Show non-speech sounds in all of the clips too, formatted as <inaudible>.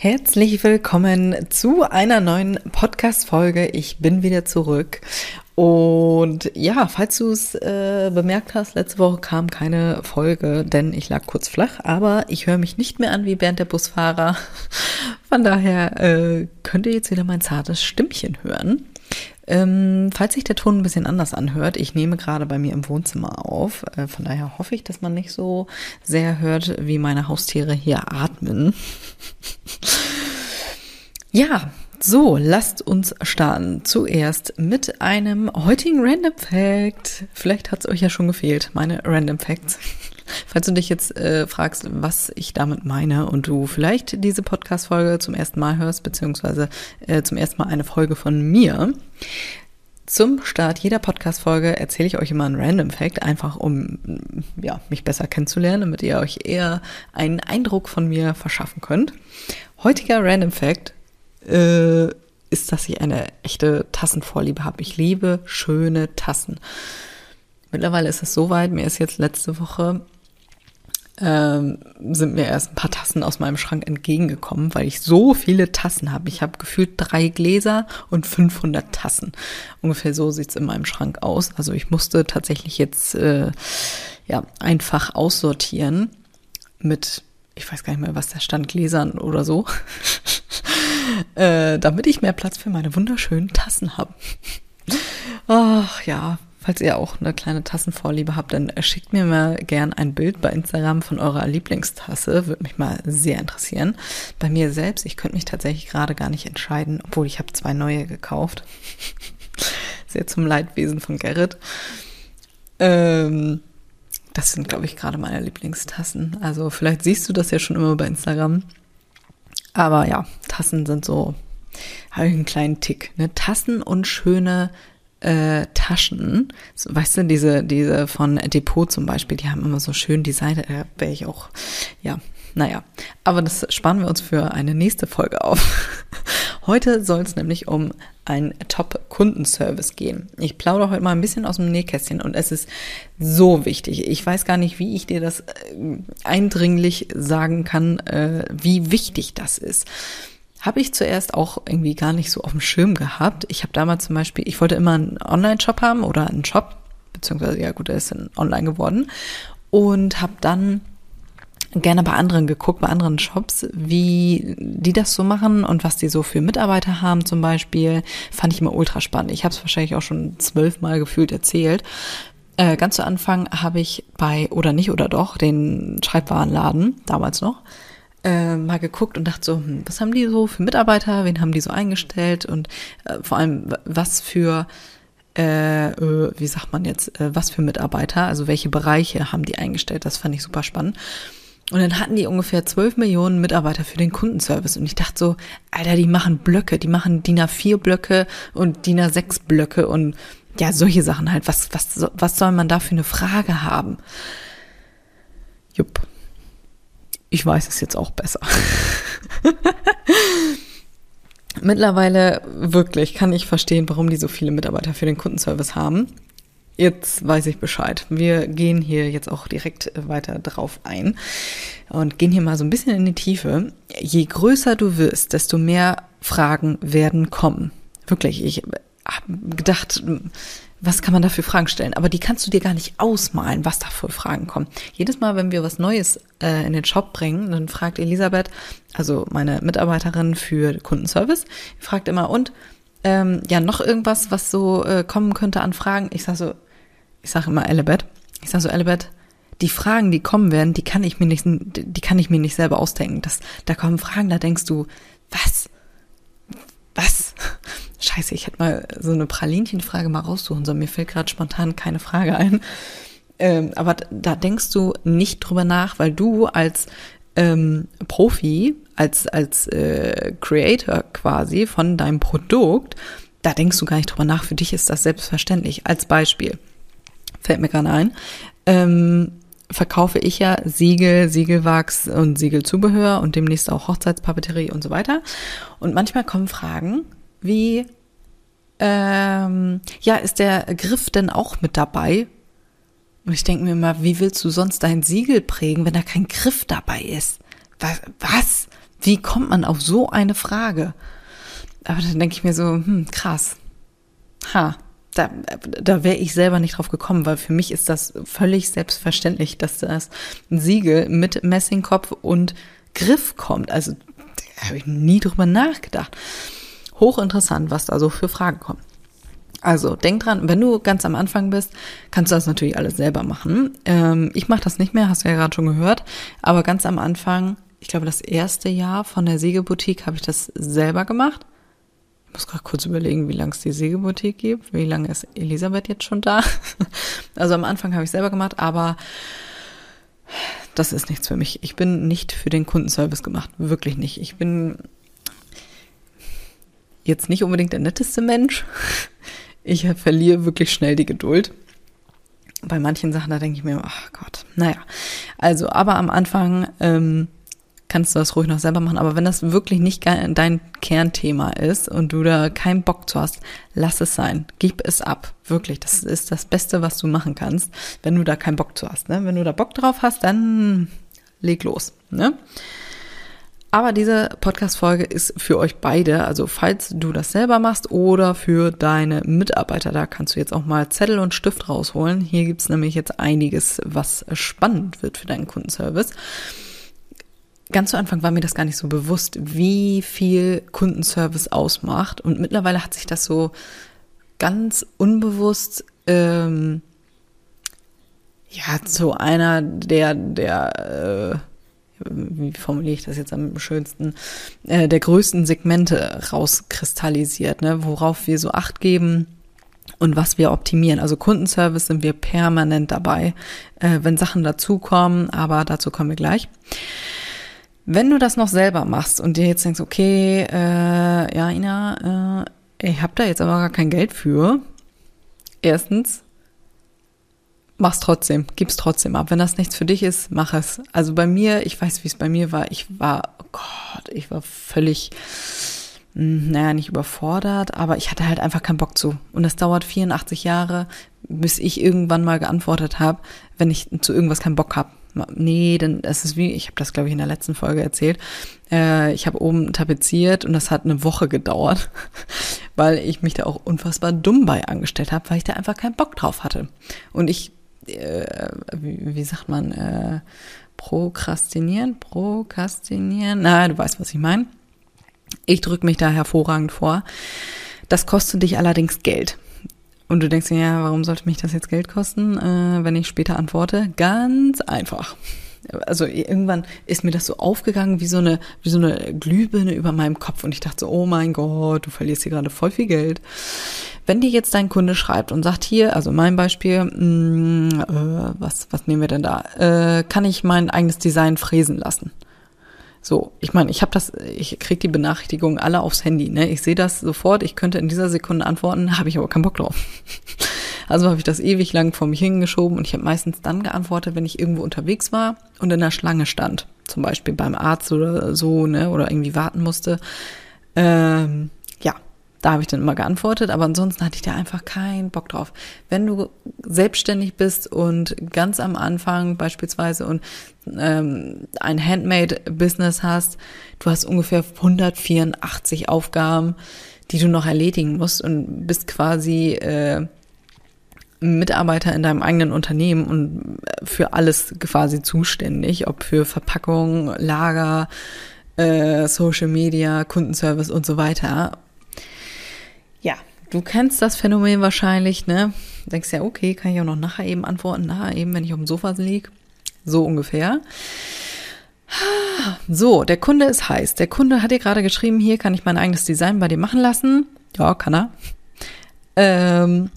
Herzlich willkommen zu einer neuen Podcast-Folge. Ich bin wieder zurück. Und ja, falls du es äh, bemerkt hast, letzte Woche kam keine Folge, denn ich lag kurz flach, aber ich höre mich nicht mehr an wie Bernd der Busfahrer. Von daher äh, könnt ihr jetzt wieder mein zartes Stimmchen hören. Ähm, falls sich der Ton ein bisschen anders anhört, ich nehme gerade bei mir im Wohnzimmer auf. Äh, von daher hoffe ich, dass man nicht so sehr hört, wie meine Haustiere hier atmen. <laughs> ja, so, lasst uns starten. Zuerst mit einem heutigen Random Fact. Vielleicht hat es euch ja schon gefehlt, meine Random Facts. Falls du dich jetzt äh, fragst, was ich damit meine und du vielleicht diese Podcast-Folge zum ersten Mal hörst, beziehungsweise äh, zum ersten Mal eine Folge von mir, zum Start jeder Podcast-Folge erzähle ich euch immer einen Random Fact, einfach um ja, mich besser kennenzulernen, damit ihr euch eher einen Eindruck von mir verschaffen könnt. Heutiger Random Fact äh, ist, dass ich eine echte Tassenvorliebe habe. Ich liebe schöne Tassen. Mittlerweile ist es soweit, mir ist jetzt letzte Woche ähm, sind mir erst ein paar Tassen aus meinem Schrank entgegengekommen, weil ich so viele Tassen habe. Ich habe gefühlt drei Gläser und 500 Tassen. Ungefähr so sieht's in meinem Schrank aus. Also ich musste tatsächlich jetzt äh, ja einfach aussortieren mit, ich weiß gar nicht mehr, was da stand, Gläsern oder so, <laughs> äh, damit ich mehr Platz für meine wunderschönen Tassen habe. Ach ja, Falls ihr auch eine kleine Tassenvorliebe habt, dann schickt mir mal gern ein Bild bei Instagram von eurer Lieblingstasse. Würde mich mal sehr interessieren. Bei mir selbst, ich könnte mich tatsächlich gerade gar nicht entscheiden, obwohl ich habe zwei neue gekauft. <laughs> sehr zum Leidwesen von Gerrit. Ähm, das sind, glaube ich, gerade meine Lieblingstassen. Also vielleicht siehst du das ja schon immer bei Instagram. Aber ja, Tassen sind so, habe ich einen kleinen Tick. Ne? Tassen und schöne äh, Taschen, so, weißt du, diese, diese von Depot zum Beispiel, die haben immer so schön Design, da wäre ich auch, ja, naja. Aber das sparen wir uns für eine nächste Folge auf. <laughs> Heute soll es nämlich um einen Top-Kundenservice gehen. Ich plaudere heute mal ein bisschen aus dem Nähkästchen und es ist so wichtig. Ich weiß gar nicht, wie ich dir das äh, eindringlich sagen kann, äh, wie wichtig das ist. Habe ich zuerst auch irgendwie gar nicht so auf dem Schirm gehabt. Ich habe damals zum Beispiel, ich wollte immer einen Online-Shop haben oder einen Shop, beziehungsweise, ja gut, er ist dann online geworden. Und habe dann gerne bei anderen geguckt, bei anderen Shops, wie die das so machen und was die so für Mitarbeiter haben zum Beispiel. Fand ich immer ultra spannend. Ich habe es wahrscheinlich auch schon zwölfmal gefühlt erzählt. Äh, ganz zu Anfang habe ich bei Oder nicht oder doch den Schreibwarenladen, damals noch, äh, mal geguckt und dachte so, hm, was haben die so für Mitarbeiter, wen haben die so eingestellt und äh, vor allem was für äh, äh, wie sagt man jetzt, äh, was für Mitarbeiter, also welche Bereiche haben die eingestellt, das fand ich super spannend. Und dann hatten die ungefähr 12 Millionen Mitarbeiter für den Kundenservice. Und ich dachte so, Alter, die machen Blöcke, die machen DIN A4 Blöcke und DIN A6 Blöcke und ja, solche Sachen halt. Was, was, was soll man da für eine Frage haben? Jupp ich weiß es jetzt auch besser. <laughs> Mittlerweile wirklich kann ich verstehen, warum die so viele Mitarbeiter für den Kundenservice haben. Jetzt weiß ich Bescheid. Wir gehen hier jetzt auch direkt weiter drauf ein und gehen hier mal so ein bisschen in die Tiefe. Je größer du wirst, desto mehr Fragen werden kommen. Wirklich, ich habe gedacht, was kann man da für Fragen stellen? Aber die kannst du dir gar nicht ausmalen, was da für Fragen kommen. Jedes Mal, wenn wir was Neues äh, in den Shop bringen, dann fragt Elisabeth, also meine Mitarbeiterin für Kundenservice, fragt immer, und ähm, ja, noch irgendwas, was so äh, kommen könnte an Fragen? Ich sag so, ich sage immer Elebet, ich sag so, Elebet, die Fragen, die kommen werden, die kann ich mir nicht, die kann ich mir nicht selber ausdenken. Das, da kommen Fragen, da denkst du, was? Was? Scheiße, ich hätte mal so eine Pralinchenfrage mal raussuchen sollen. Mir fällt gerade spontan keine Frage ein. Ähm, aber da denkst du nicht drüber nach, weil du als ähm, Profi, als, als äh, Creator quasi von deinem Produkt, da denkst du gar nicht drüber nach. Für dich ist das selbstverständlich. Als Beispiel fällt mir gerade ein. Ähm, verkaufe ich ja Siegel, Siegelwachs und Siegelzubehör und demnächst auch Hochzeitspapeterie und so weiter. Und manchmal kommen Fragen wie, ähm, ja, ist der Griff denn auch mit dabei? Und ich denke mir immer, wie willst du sonst dein Siegel prägen, wenn da kein Griff dabei ist? Was? was? Wie kommt man auf so eine Frage? Aber dann denke ich mir so, hm, krass. Ha, da, da wäre ich selber nicht drauf gekommen, weil für mich ist das völlig selbstverständlich, dass das Siegel mit Messingkopf und Griff kommt. Also da habe ich nie drüber nachgedacht. Hochinteressant, was da so für Fragen kommen. Also denk dran, wenn du ganz am Anfang bist, kannst du das natürlich alles selber machen. Ähm, ich mache das nicht mehr, hast du ja gerade schon gehört. Aber ganz am Anfang, ich glaube das erste Jahr von der Sägeboutique habe ich das selber gemacht. Ich muss gerade kurz überlegen, wie lange es die Sägeboutique gibt. Wie lange ist Elisabeth jetzt schon da? <laughs> Also am Anfang habe ich selber gemacht, aber das ist nichts für mich. Ich bin nicht für den Kundenservice gemacht. Wirklich nicht. Ich bin jetzt nicht unbedingt der netteste Mensch. Ich verliere wirklich schnell die Geduld. Bei manchen Sachen, da denke ich mir, ach Gott, naja. Also, aber am Anfang ähm, kannst du das ruhig noch selber machen. Aber wenn das wirklich nicht dein Kernthema ist und du da keinen Bock zu hast, lass es sein. Gib es ab. Wirklich. Das ist das Beste, was du machen kannst, wenn du da keinen Bock zu hast. Ne? Wenn du da Bock drauf hast, dann leg los. Ne? Aber diese Podcast-Folge ist für euch beide. Also falls du das selber machst oder für deine Mitarbeiter, da kannst du jetzt auch mal Zettel und Stift rausholen. Hier gibt's nämlich jetzt einiges, was spannend wird für deinen Kundenservice ganz zu Anfang war mir das gar nicht so bewusst, wie viel Kundenservice ausmacht. Und mittlerweile hat sich das so ganz unbewusst ähm, ja zu einer der der äh, wie formuliere ich das jetzt am schönsten, äh, der größten Segmente rauskristallisiert, ne, worauf wir so Acht geben und was wir optimieren. Also Kundenservice sind wir permanent dabei, äh, wenn Sachen dazukommen, aber dazu kommen wir gleich. Wenn du das noch selber machst und dir jetzt denkst, okay, äh, ja, Ina, äh, ich habe da jetzt aber gar kein Geld für. Erstens, mach's trotzdem, gib's trotzdem ab. Wenn das nichts für dich ist, mach es. Also bei mir, ich weiß, wie es bei mir war. Ich war, oh Gott, ich war völlig, hm, naja, nicht überfordert, aber ich hatte halt einfach keinen Bock zu. Und es dauert 84 Jahre, bis ich irgendwann mal geantwortet habe, wenn ich zu irgendwas keinen Bock habe nee, denn es ist wie, ich habe das glaube ich in der letzten Folge erzählt, äh, ich habe oben tapeziert und das hat eine Woche gedauert, <laughs> weil ich mich da auch unfassbar dumm bei angestellt habe, weil ich da einfach keinen Bock drauf hatte. Und ich, äh, wie, wie sagt man, äh, prokrastinieren, prokrastinieren, na, du weißt, was ich meine. Ich drücke mich da hervorragend vor. Das kostet dich allerdings Geld. Und du denkst dir, ja, warum sollte mich das jetzt Geld kosten, äh, wenn ich später antworte? Ganz einfach. Also irgendwann ist mir das so aufgegangen wie so eine wie so eine Glühbirne über meinem Kopf und ich dachte so, oh mein Gott, du verlierst hier gerade voll viel Geld. Wenn dir jetzt dein Kunde schreibt und sagt hier, also mein Beispiel, mh, mm, äh, was was nehmen wir denn da? Äh, kann ich mein eigenes Design fräsen lassen? So, ich meine, ich habe das, ich krieg die Benachrichtigungen alle aufs Handy, ne? Ich sehe das sofort, ich könnte in dieser Sekunde antworten, habe ich aber keinen Bock drauf. Also habe ich das ewig lang vor mich hingeschoben und ich habe meistens dann geantwortet, wenn ich irgendwo unterwegs war und in der Schlange stand. Zum Beispiel beim Arzt oder so, ne? Oder irgendwie warten musste. Ähm, ja, da habe ich dann immer geantwortet, aber ansonsten hatte ich da einfach keinen Bock drauf. Wenn du selbstständig bist und ganz am Anfang beispielsweise und ähm, ein Handmade-Business hast, du hast ungefähr 184 Aufgaben, die du noch erledigen musst und bist quasi äh, Mitarbeiter in deinem eigenen Unternehmen und für alles quasi zuständig, ob für Verpackung, Lager, äh, Social Media, Kundenservice und so weiter. Ja, du kennst das Phänomen wahrscheinlich, ne? Denkst ja, okay, kann ich auch noch nachher eben antworten, nachher eben, wenn ich auf dem Sofa liege. So ungefähr. So, der Kunde ist heiß. Der Kunde hat dir gerade geschrieben, hier kann ich mein eigenes Design bei dir machen lassen. Ja, kann er. Ähm,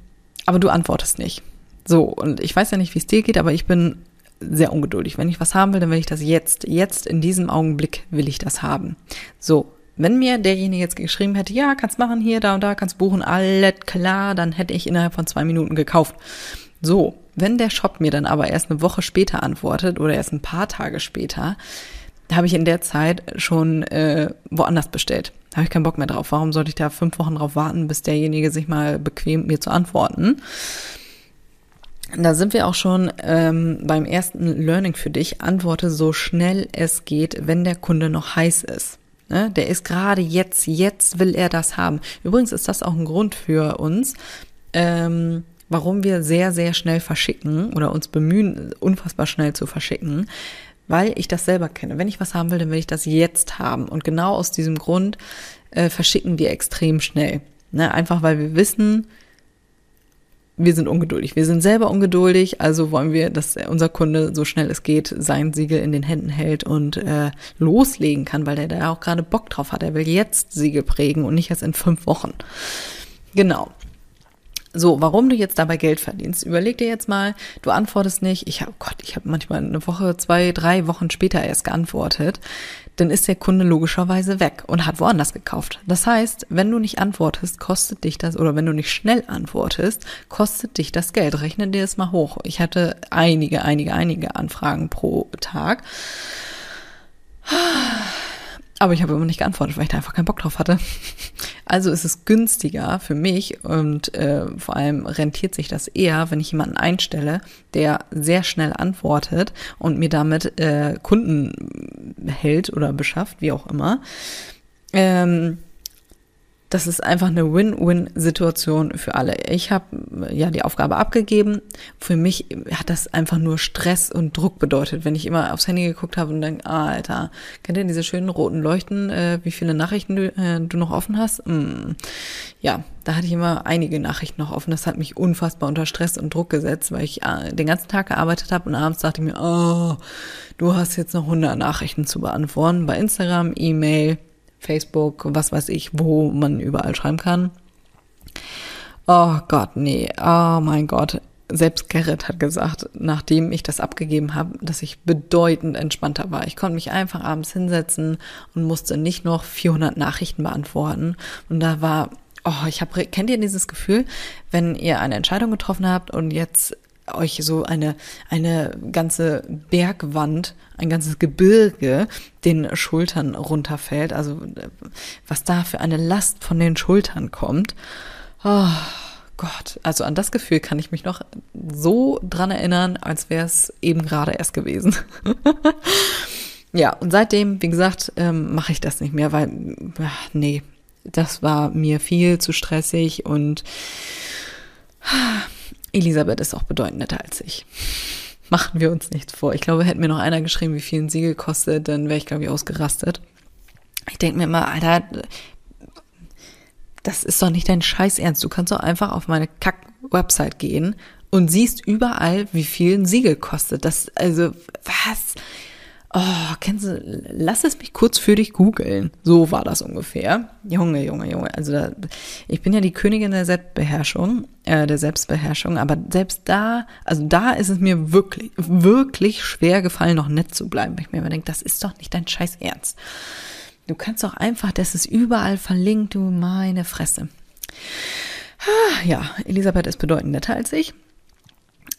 aber du antwortest nicht. So, und ich weiß ja nicht, wie es dir geht, aber ich bin sehr ungeduldig. Wenn ich was haben will, dann will ich das jetzt. Jetzt in diesem Augenblick will ich das haben. So, Wenn mir derjenige jetzt geschrieben hätte, ja, kannst machen hier, da und da, kannst buchen, alles klar, dann hätte ich innerhalb von zwei Minuten gekauft. So, wenn der Shop mir dann aber erst eine Woche später antwortet oder erst ein paar Tage später, habe ich in der Zeit schon äh, woanders bestellt. Habe ich keinen Bock mehr drauf. Warum sollte ich da fünf Wochen drauf warten, bis derjenige sich mal bequemt, mir zu antworten? Da sind wir auch schon ähm, beim ersten Learning für dich. Antworte so schnell es geht, wenn der Kunde noch heiß ist. Ne? Der ist gerade jetzt, jetzt will er das haben. Übrigens ist das auch ein Grund für uns, ähm, warum wir sehr, sehr schnell verschicken oder uns bemühen, unfassbar schnell zu verschicken, weil ich das selber kenne. Wenn ich was haben will, dann will ich das jetzt haben. Und genau aus diesem Grund äh, verschicken wir extrem schnell. Ne? Einfach weil wir wissen, wir sind ungeduldig. Wir sind selber ungeduldig, also wollen wir, dass unser Kunde so schnell es geht sein Siegel in den Händen hält und äh, loslegen kann, weil der da auch gerade Bock drauf hat. Er will jetzt Siegel prägen und nicht erst in fünf Wochen. Genau. So, warum du jetzt dabei Geld verdienst, überleg dir jetzt mal, du antwortest nicht, ich habe Gott, ich habe manchmal eine Woche, zwei, drei Wochen später erst geantwortet, dann ist der Kunde logischerweise weg und hat woanders gekauft. Das heißt, wenn du nicht antwortest, kostet dich das, oder wenn du nicht schnell antwortest, kostet dich das Geld. Rechne dir das mal hoch. Ich hatte einige, einige, einige Anfragen pro Tag. Aber ich habe immer nicht geantwortet, weil ich da einfach keinen Bock drauf hatte. Also ist es günstiger für mich und äh, vor allem rentiert sich das eher, wenn ich jemanden einstelle, der sehr schnell antwortet und mir damit äh, Kunden hält oder beschafft, wie auch immer. Ähm, das ist einfach eine Win-Win-Situation für alle. Ich habe ja die Aufgabe abgegeben. Für mich hat das einfach nur Stress und Druck bedeutet, wenn ich immer aufs Handy geguckt habe und denke, ah, Alter, kennt ihr diese schönen roten Leuchten, äh, wie viele Nachrichten du, äh, du noch offen hast? Mm. Ja, da hatte ich immer einige Nachrichten noch offen. Das hat mich unfassbar unter Stress und Druck gesetzt, weil ich äh, den ganzen Tag gearbeitet habe und abends dachte ich mir, oh, du hast jetzt noch 100 Nachrichten zu beantworten bei Instagram, E-Mail, Facebook, was weiß ich, wo man überall schreiben kann. Oh Gott, nee, oh mein Gott. Selbst Gerrit hat gesagt, nachdem ich das abgegeben habe, dass ich bedeutend entspannter war. Ich konnte mich einfach abends hinsetzen und musste nicht noch 400 Nachrichten beantworten. Und da war, oh, ich habe, kennt ihr dieses Gefühl, wenn ihr eine Entscheidung getroffen habt und jetzt euch so eine, eine ganze Bergwand, ein ganzes Gebirge den Schultern runterfällt. Also was da für eine Last von den Schultern kommt. Oh Gott, also an das Gefühl kann ich mich noch so dran erinnern, als wäre es eben gerade erst gewesen. <laughs> ja, und seitdem, wie gesagt, ähm, mache ich das nicht mehr, weil, ach, nee, das war mir viel zu stressig und Elisabeth ist auch bedeutend netter als ich. Machen wir uns nichts vor. Ich glaube, hätte mir noch einer geschrieben, wie viel ein Siegel kostet, dann wäre ich, glaube ich, ausgerastet. Ich denke mir immer, Alter, das ist doch nicht dein Scheiß Ernst. Du kannst doch einfach auf meine Kack-Website gehen und siehst überall, wie viel ein Siegel kostet. Das, also, was? Oh, kennst du, lass es mich kurz für dich googeln. So war das ungefähr. Junge, Junge, Junge. Also da, ich bin ja die Königin der Selbstbeherrschung, äh, der Selbstbeherrschung, aber selbst da, also da ist es mir wirklich, wirklich schwer gefallen, noch nett zu bleiben. Weil ich mir immer denke, das ist doch nicht dein Scheiß Ernst. Du kannst doch einfach, das ist überall verlinkt, du meine Fresse. Ah, ja, Elisabeth ist bedeutend netter als ich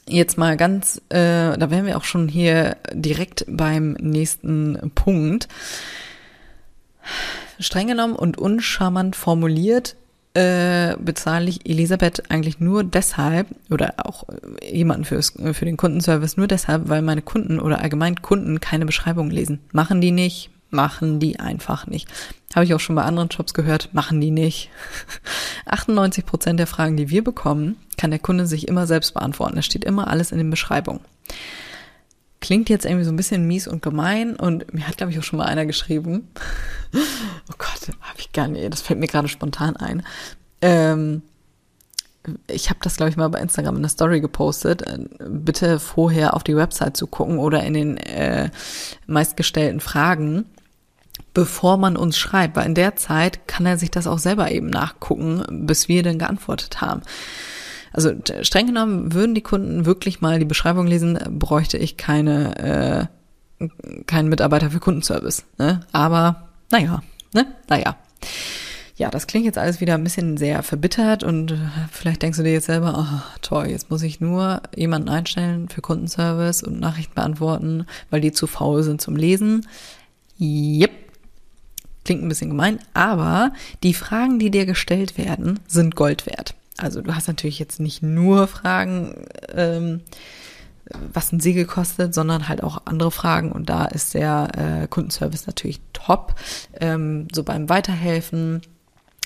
jetzt mal ganz, äh, da wären wir auch schon hier direkt beim nächsten Punkt. Streng genommen und uncharmant formuliert äh, bezahle ich Elisabeth eigentlich nur deshalb oder auch jemanden fürs, für den Kundenservice nur deshalb, weil meine Kunden oder allgemein Kunden keine Beschreibung lesen. Machen die nicht, machen die einfach nicht. Habe ich auch schon bei anderen Jobs gehört, machen die nicht. <laughs> 98 Prozent der Fragen, die wir bekommen, kann der Kunde sich immer selbst beantworten. Das steht immer alles in den Beschreibungen. Klingt jetzt irgendwie so ein bisschen mies und gemein und mir hat, glaube ich, auch schon mal einer geschrieben. <laughs> oh Gott, habe ich gar nicht, das fällt mir gerade spontan ein. Ähm, ich habe das, glaube ich, mal bei Instagram in der Story gepostet, äh, bitte vorher auf die Website zu gucken oder in den äh, meistgestellten Fragen bevor man uns schreibt, weil in der Zeit kann er sich das auch selber eben nachgucken, bis wir dann geantwortet haben. Also streng genommen, würden die Kunden wirklich mal die Beschreibung lesen, bräuchte ich keine, äh, keinen Mitarbeiter für Kundenservice. Ne? Aber naja, Ne? Naja. Ja, das klingt jetzt alles wieder ein bisschen sehr verbittert und äh, vielleicht denkst du dir jetzt selber, oh, toll, jetzt muss ich nur jemanden einstellen für Kundenservice und Nachrichten beantworten, weil die zu faul sind zum Lesen. Yep. Klingt ein bisschen gemein, aber die Fragen, die dir gestellt werden, sind Gold wert. Also du hast natürlich jetzt nicht nur Fragen, ähm, was ein Siegel kostet, sondern halt auch andere Fragen. Und da ist der äh, Kundenservice natürlich top. Ähm, so beim Weiterhelfen.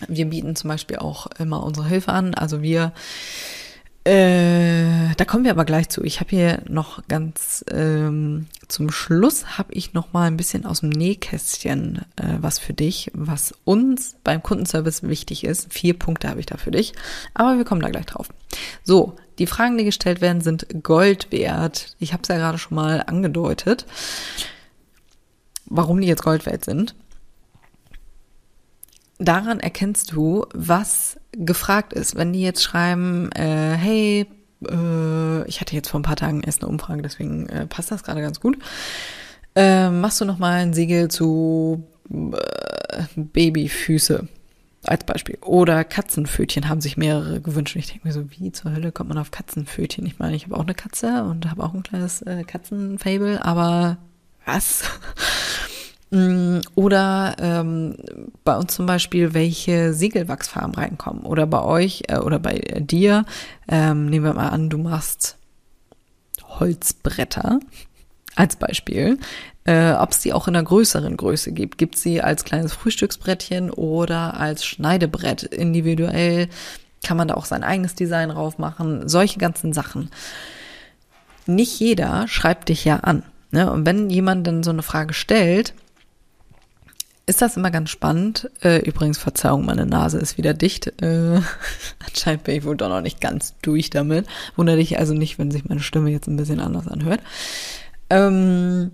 Wir bieten zum Beispiel auch immer unsere Hilfe an. Also wir äh, da kommen wir aber gleich zu. Ich habe hier noch ganz ähm, zum Schluss habe ich noch mal ein bisschen aus dem Nähkästchen äh, was für dich, was uns beim Kundenservice wichtig ist. Vier Punkte habe ich da für dich, aber wir kommen da gleich drauf. So, die Fragen, die gestellt werden, sind Gold wert. Ich habe es ja gerade schon mal angedeutet, warum die jetzt Gold wert sind. Daran erkennst du, was gefragt ist. Wenn die jetzt schreiben, äh, hey, äh, ich hatte jetzt vor ein paar Tagen erst eine Umfrage, deswegen äh, passt das gerade ganz gut. Äh, machst du noch mal ein Siegel zu äh, Babyfüße als Beispiel. Oder Katzenpfötchen haben sich mehrere gewünscht. Und ich denke mir so, wie zur Hölle kommt man auf Katzenpfötchen? Ich meine, ich habe auch eine Katze und habe auch ein kleines äh, Katzenfable, aber was? Mm, oder ähm, bei uns zum Beispiel, welche Siegelwachsfarben reinkommen. Oder bei euch äh, oder bei dir, ähm, nehmen wir mal an, du machst Holzbretter als Beispiel. Äh, Ob es die auch in einer größeren Größe gibt. Gibt sie als kleines Frühstücksbrettchen oder als Schneidebrett individuell. Kann man da auch sein eigenes Design drauf machen. Solche ganzen Sachen. Nicht jeder schreibt dich ja an. Ne? Und wenn jemand dann so eine Frage stellt, ist das immer ganz spannend. Äh, übrigens, Verzeihung, meine Nase ist wieder dicht. Äh, <laughs> anscheinend bin ich wohl doch noch nicht ganz durch damit. Wundere dich also nicht, wenn sich meine Stimme jetzt ein bisschen anders anhört. Ähm,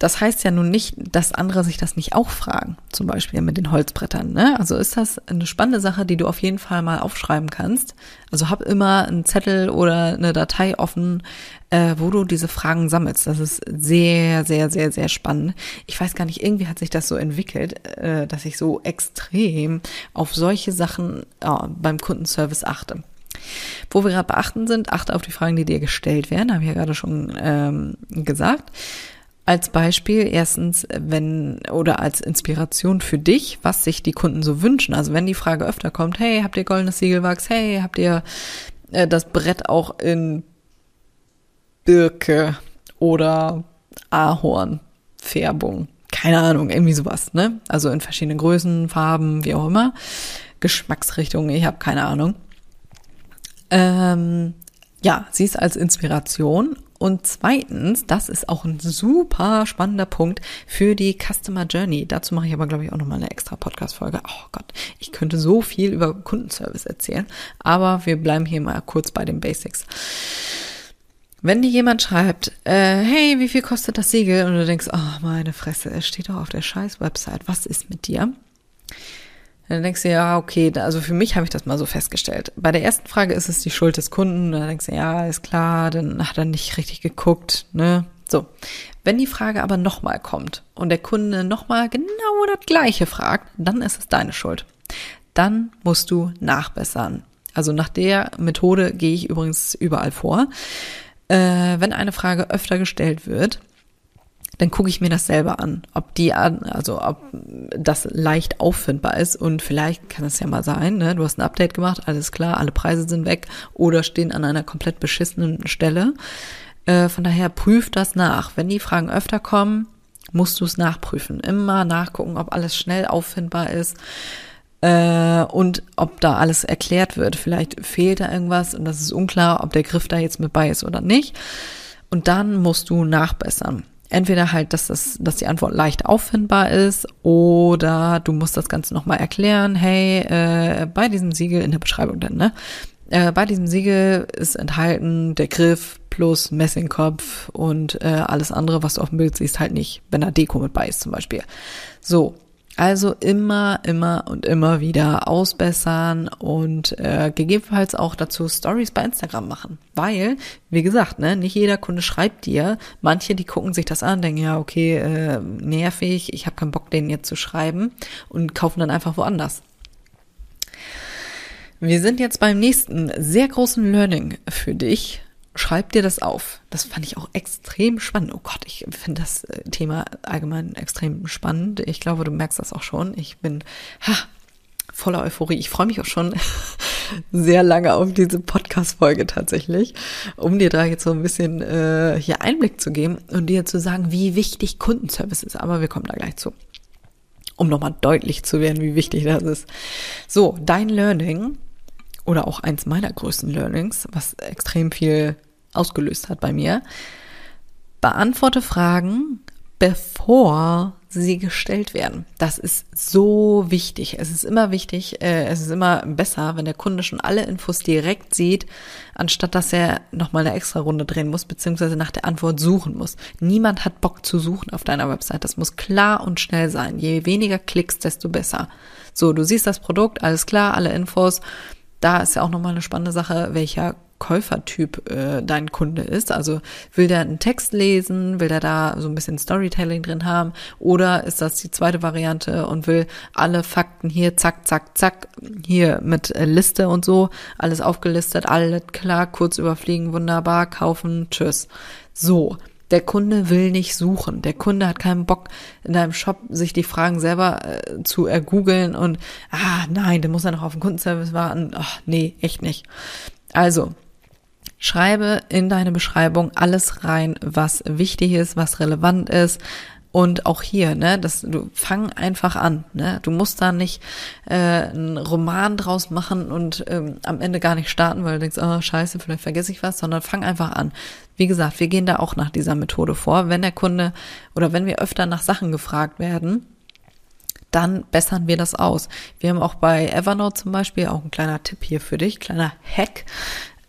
das heißt ja nun nicht, dass andere sich das nicht auch fragen, zum Beispiel mit den Holzbrettern. Ne? Also ist das eine spannende Sache, die du auf jeden Fall mal aufschreiben kannst. Also hab immer einen Zettel oder eine Datei offen, äh, wo du diese Fragen sammelst. Das ist sehr, sehr, sehr, sehr spannend. Ich weiß gar nicht, irgendwie hat sich das so entwickelt, äh, dass ich so extrem auf solche Sachen äh, beim Kundenservice achte. Wo wir gerade beachten sind, achte auf die Fragen, die dir gestellt werden, habe ich ja gerade schon ähm, gesagt als Beispiel erstens, wenn oder als Inspiration für dich, was sich die Kunden so wünschen. Also wenn die Frage öfter kommt, hey, habt ihr goldenes Siegelwachs? Hey, habt ihr äh, das Brett auch in Birke oder Ahornfärbung? Keine Ahnung, irgendwie sowas, ne? Also in verschiedenen Größen, Farben, wie auch immer. Geschmacksrichtungen, ich habe keine Ahnung. Ähm, ja, sie ist als Inspiration und zweitens, das ist auch ein super spannender Punkt für die Customer Journey. Dazu mache ich aber, glaube ich, auch nochmal eine extra Podcast-Folge. Oh Gott, ich könnte so viel über Kundenservice erzählen, aber wir bleiben hier mal kurz bei den Basics. Wenn dir jemand schreibt, äh, hey, wie viel kostet das Siegel? Und du denkst, oh, meine Fresse, es steht doch auf der scheiß Website. Was ist mit dir? Dann denkst du, ja, okay, also für mich habe ich das mal so festgestellt. Bei der ersten Frage ist es die Schuld des Kunden. Dann denkst du, ja, ist klar, dann hat er nicht richtig geguckt, ne? So. Wenn die Frage aber nochmal kommt und der Kunde nochmal genau das Gleiche fragt, dann ist es deine Schuld. Dann musst du nachbessern. Also nach der Methode gehe ich übrigens überall vor. Äh, wenn eine Frage öfter gestellt wird, dann gucke ich mir das selber an, ob die, also ob das leicht auffindbar ist und vielleicht kann es ja mal sein, ne, du hast ein Update gemacht, alles klar, alle Preise sind weg oder stehen an einer komplett beschissenen Stelle. Äh, von daher prüf das nach. Wenn die Fragen öfter kommen, musst du es nachprüfen. Immer nachgucken, ob alles schnell auffindbar ist äh, und ob da alles erklärt wird. Vielleicht fehlt da irgendwas und das ist unklar, ob der Griff da jetzt mit bei ist oder nicht. Und dann musst du nachbessern entweder halt, dass, das, dass die Antwort leicht auffindbar ist oder du musst das Ganze nochmal erklären, hey, äh, bei diesem Siegel, in der Beschreibung dann, ne? Äh, bei diesem Siegel ist enthalten der Griff plus Messingkopf und äh, alles andere, was du auf dem Bild siehst, halt nicht, wenn da Deko mit bei ist zum Beispiel. So, Also immer, immer und immer wieder ausbessern und äh, gegebenenfalls auch dazu Stories bei Instagram machen. Weil, wie gesagt, ne, nicht jeder Kunde schreibt dir. Manche, die gucken sich das an, denken, ja, okay, äh, nervig, ich habe keinen Bock, den jetzt zu schreiben und kaufen dann einfach woanders. Wir sind jetzt beim nächsten sehr großen Learning für dich schreib dir das auf. Das fand ich auch extrem spannend. Oh Gott, ich finde das äh, Thema allgemein extrem spannend. Ich glaube, du merkst das auch schon. Ich bin ha, voller Euphorie. Ich freue mich auch schon <laughs> sehr lange auf diese Podcast-Folge tatsächlich, um dir da jetzt so ein bisschen äh, hier Einblick zu geben und dir zu sagen, wie wichtig Kundenservice ist. Aber wir kommen da gleich zu. Um nochmal deutlich zu werden, wie wichtig das ist. So, dein Learning oder auch eins meiner größten Learnings, was extrem viel ausgelöst hat bei mir. Beantworte Fragen, bevor sie gestellt werden. Das ist so wichtig. Es ist immer wichtig, äh, es ist immer besser, wenn der Kunde schon alle Infos direkt sieht, anstatt dass er nochmal eine extra Runde drehen muss, beziehungsweise nach der Antwort suchen muss. Niemand hat Bock zu suchen auf deiner Website. Das muss klar und schnell sein. Je weniger Klicks, desto besser. So, du siehst das Produkt, alles klar, alle Infos da ist ja auch nochmal eine spannende Sache, welcher Käufertyp äh, dein Kunde ist. Also will der einen Text lesen, will der da so ein bisschen Storytelling drin haben oder ist das die zweite Variante und will alle Fakten hier zack, zack, zack, hier mit äh, Liste und so, alles aufgelistet, alles klar, kurz überfliegen, wunderbar, kaufen, tschüss. So, der Kunde will nicht suchen. Der Kunde hat keinen Bock, in deinem Shop sich die Fragen selber äh, zu ergoogeln und, ah, nein, der muss ja noch auf den Kundenservice warten. Ach, nee, echt nicht. Also, schreibe in deine Beschreibung alles rein, was wichtig ist, was relevant ist, und auch hier, ne, das, du fang einfach an, ne? Du musst da nicht äh, einen Roman draus machen und ähm, am Ende gar nicht starten, weil du denkst, oh scheiße, vielleicht vergesse ich was, sondern fang einfach an. Wie gesagt, wir gehen da auch nach dieser Methode vor. Wenn der Kunde oder wenn wir öfter nach Sachen gefragt werden, dann bessern wir das aus. Wir haben auch bei Evernote zum Beispiel auch ein kleiner Tipp hier für dich, kleiner Hack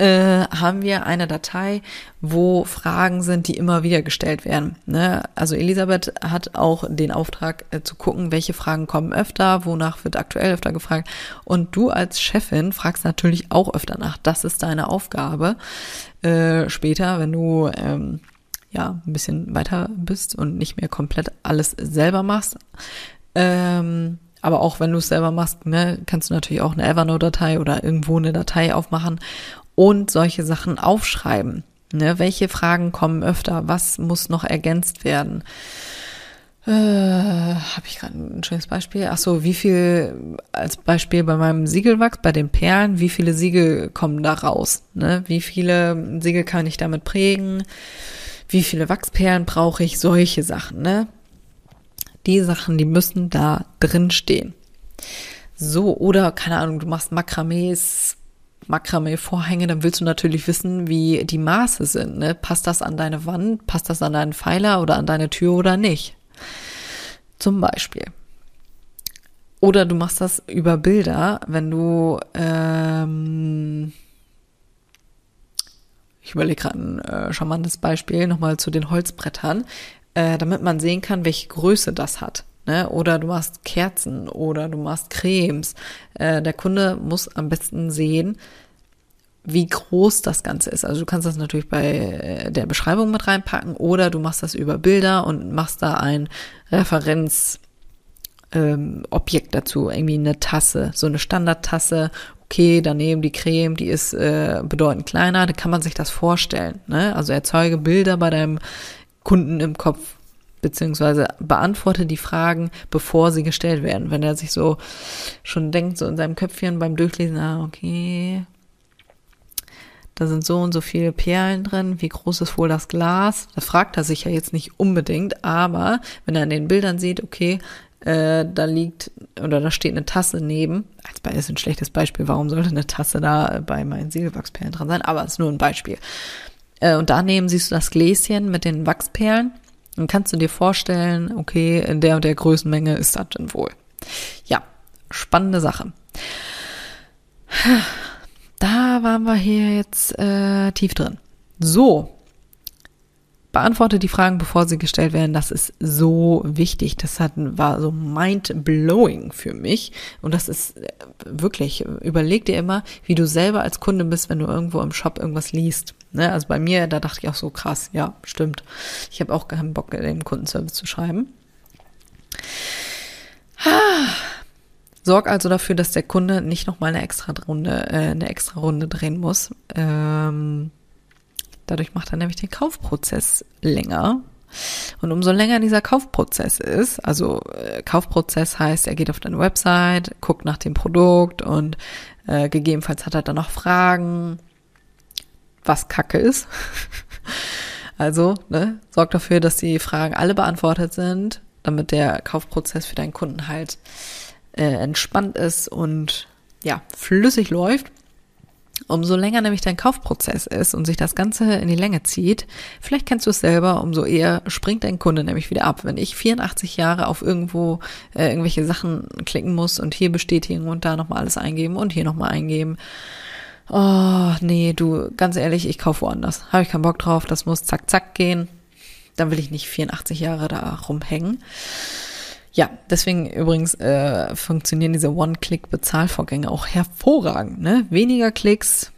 äh, haben wir eine Datei, wo Fragen sind, die immer wieder gestellt werden. Ne? Also Elisabeth hat auch den Auftrag äh, zu gucken, welche Fragen kommen öfter, wonach wird aktuell öfter gefragt. Und du als Chefin fragst natürlich auch öfter nach. Das ist deine Aufgabe. Äh, später, wenn du ähm, ja ein bisschen weiter bist und nicht mehr komplett alles selber machst. Ähm, aber auch wenn du es selber machst, ne, kannst du natürlich auch eine Evernote-Datei oder irgendwo eine Datei aufmachen und solche Sachen aufschreiben. Ne? Welche Fragen kommen öfter? Was muss noch ergänzt werden? Äh, Habe ich gerade ein schönes Beispiel? Ach so, wie viel als Beispiel bei meinem Siegelwachs, bei den Perlen, wie viele Siegel kommen da raus? Ne? Wie viele Siegel kann ich damit prägen? Wie viele Wachsperlen brauche ich? Solche Sachen, ne? Die Sachen, die müssen da drin stehen. So, oder keine Ahnung, du machst Makramees Makramee-Vorhänge, dann willst du natürlich wissen, wie die Maße sind. Ne? Passt das an deine Wand, passt das an deinen Pfeiler oder an deine Tür oder nicht? Zum Beispiel. Oder du machst das über Bilder, wenn du, ähm, ich überlege gerade ein äh, charmantes Beispiel nochmal zu den Holzbrettern, äh, damit man sehen kann, welche Größe das hat. Ne? Oder du machst Kerzen oder du machst Cremes. Äh, der Kunde muss am besten sehen, wie groß das Ganze ist. Also du kannst das natürlich bei äh, der Beschreibung mit reinpacken oder du machst das über Bilder und machst da ein Referenzobjekt ähm, dazu, irgendwie eine Tasse, so eine Standardtasse. Okay, daneben die Creme, die ist äh, bedeutend kleiner, da kann man sich das vorstellen. Ne? Also erzeuge Bilder bei deinem Kunden im Kopf, beziehungsweise beantworte die Fragen, bevor sie gestellt werden. Wenn er sich so schon denkt, so in seinem Köpfchen beim Durchlesen, ah, okay, da sind so und so viele Perlen drin, wie groß ist wohl das Glas? Da fragt er sich ja jetzt nicht unbedingt, aber wenn er in den Bildern sieht, okay, äh, da liegt oder da steht eine Tasse neben, als ist ein schlechtes Beispiel, warum sollte eine Tasse da bei meinen Siegelwachsperlen dran sein, aber es ist nur ein Beispiel. Äh, und daneben siehst du das Gläschen mit den Wachsperlen. Dann kannst du dir vorstellen, okay, in der und der Größenmenge ist das denn wohl. Ja, spannende Sache. Da waren wir hier jetzt äh, tief drin. So, beantworte die Fragen, bevor sie gestellt werden. Das ist so wichtig. Das hat, war so mind-blowing für mich. Und das ist äh, wirklich, überleg dir immer, wie du selber als Kunde bist, wenn du irgendwo im Shop irgendwas liest. Ne? Also bei mir, da dachte ich auch so krass, ja, stimmt. Ich habe auch keinen Bock, den Kundenservice zu schreiben. Ah. Sorg also dafür, dass der Kunde nicht nochmal eine extra Runde, äh, eine extra Runde drehen muss. Ähm, dadurch macht er nämlich den Kaufprozess länger. Und umso länger dieser Kaufprozess ist, also äh, Kaufprozess heißt, er geht auf deine Website, guckt nach dem Produkt und äh, gegebenenfalls hat er dann noch Fragen, was Kacke ist. <laughs> also, ne, sorg dafür, dass die Fragen alle beantwortet sind, damit der Kaufprozess für deinen Kunden halt äh, entspannt ist und ja, flüssig läuft. Umso länger nämlich dein Kaufprozess ist und sich das Ganze in die Länge zieht, vielleicht kennst du es selber, umso eher springt dein Kunde nämlich wieder ab. Wenn ich 84 Jahre auf irgendwo äh, irgendwelche Sachen klicken muss und hier bestätigen und da nochmal alles eingeben und hier nochmal eingeben. Oh, nee, du, ganz ehrlich, ich kaufe woanders. Habe ich keinen Bock drauf, das muss zack, zack gehen. Dann will ich nicht 84 Jahre da rumhängen. Ja, deswegen übrigens äh, funktionieren diese One-Click-Bezahlvorgänge auch hervorragend. Ne? Weniger Klicks,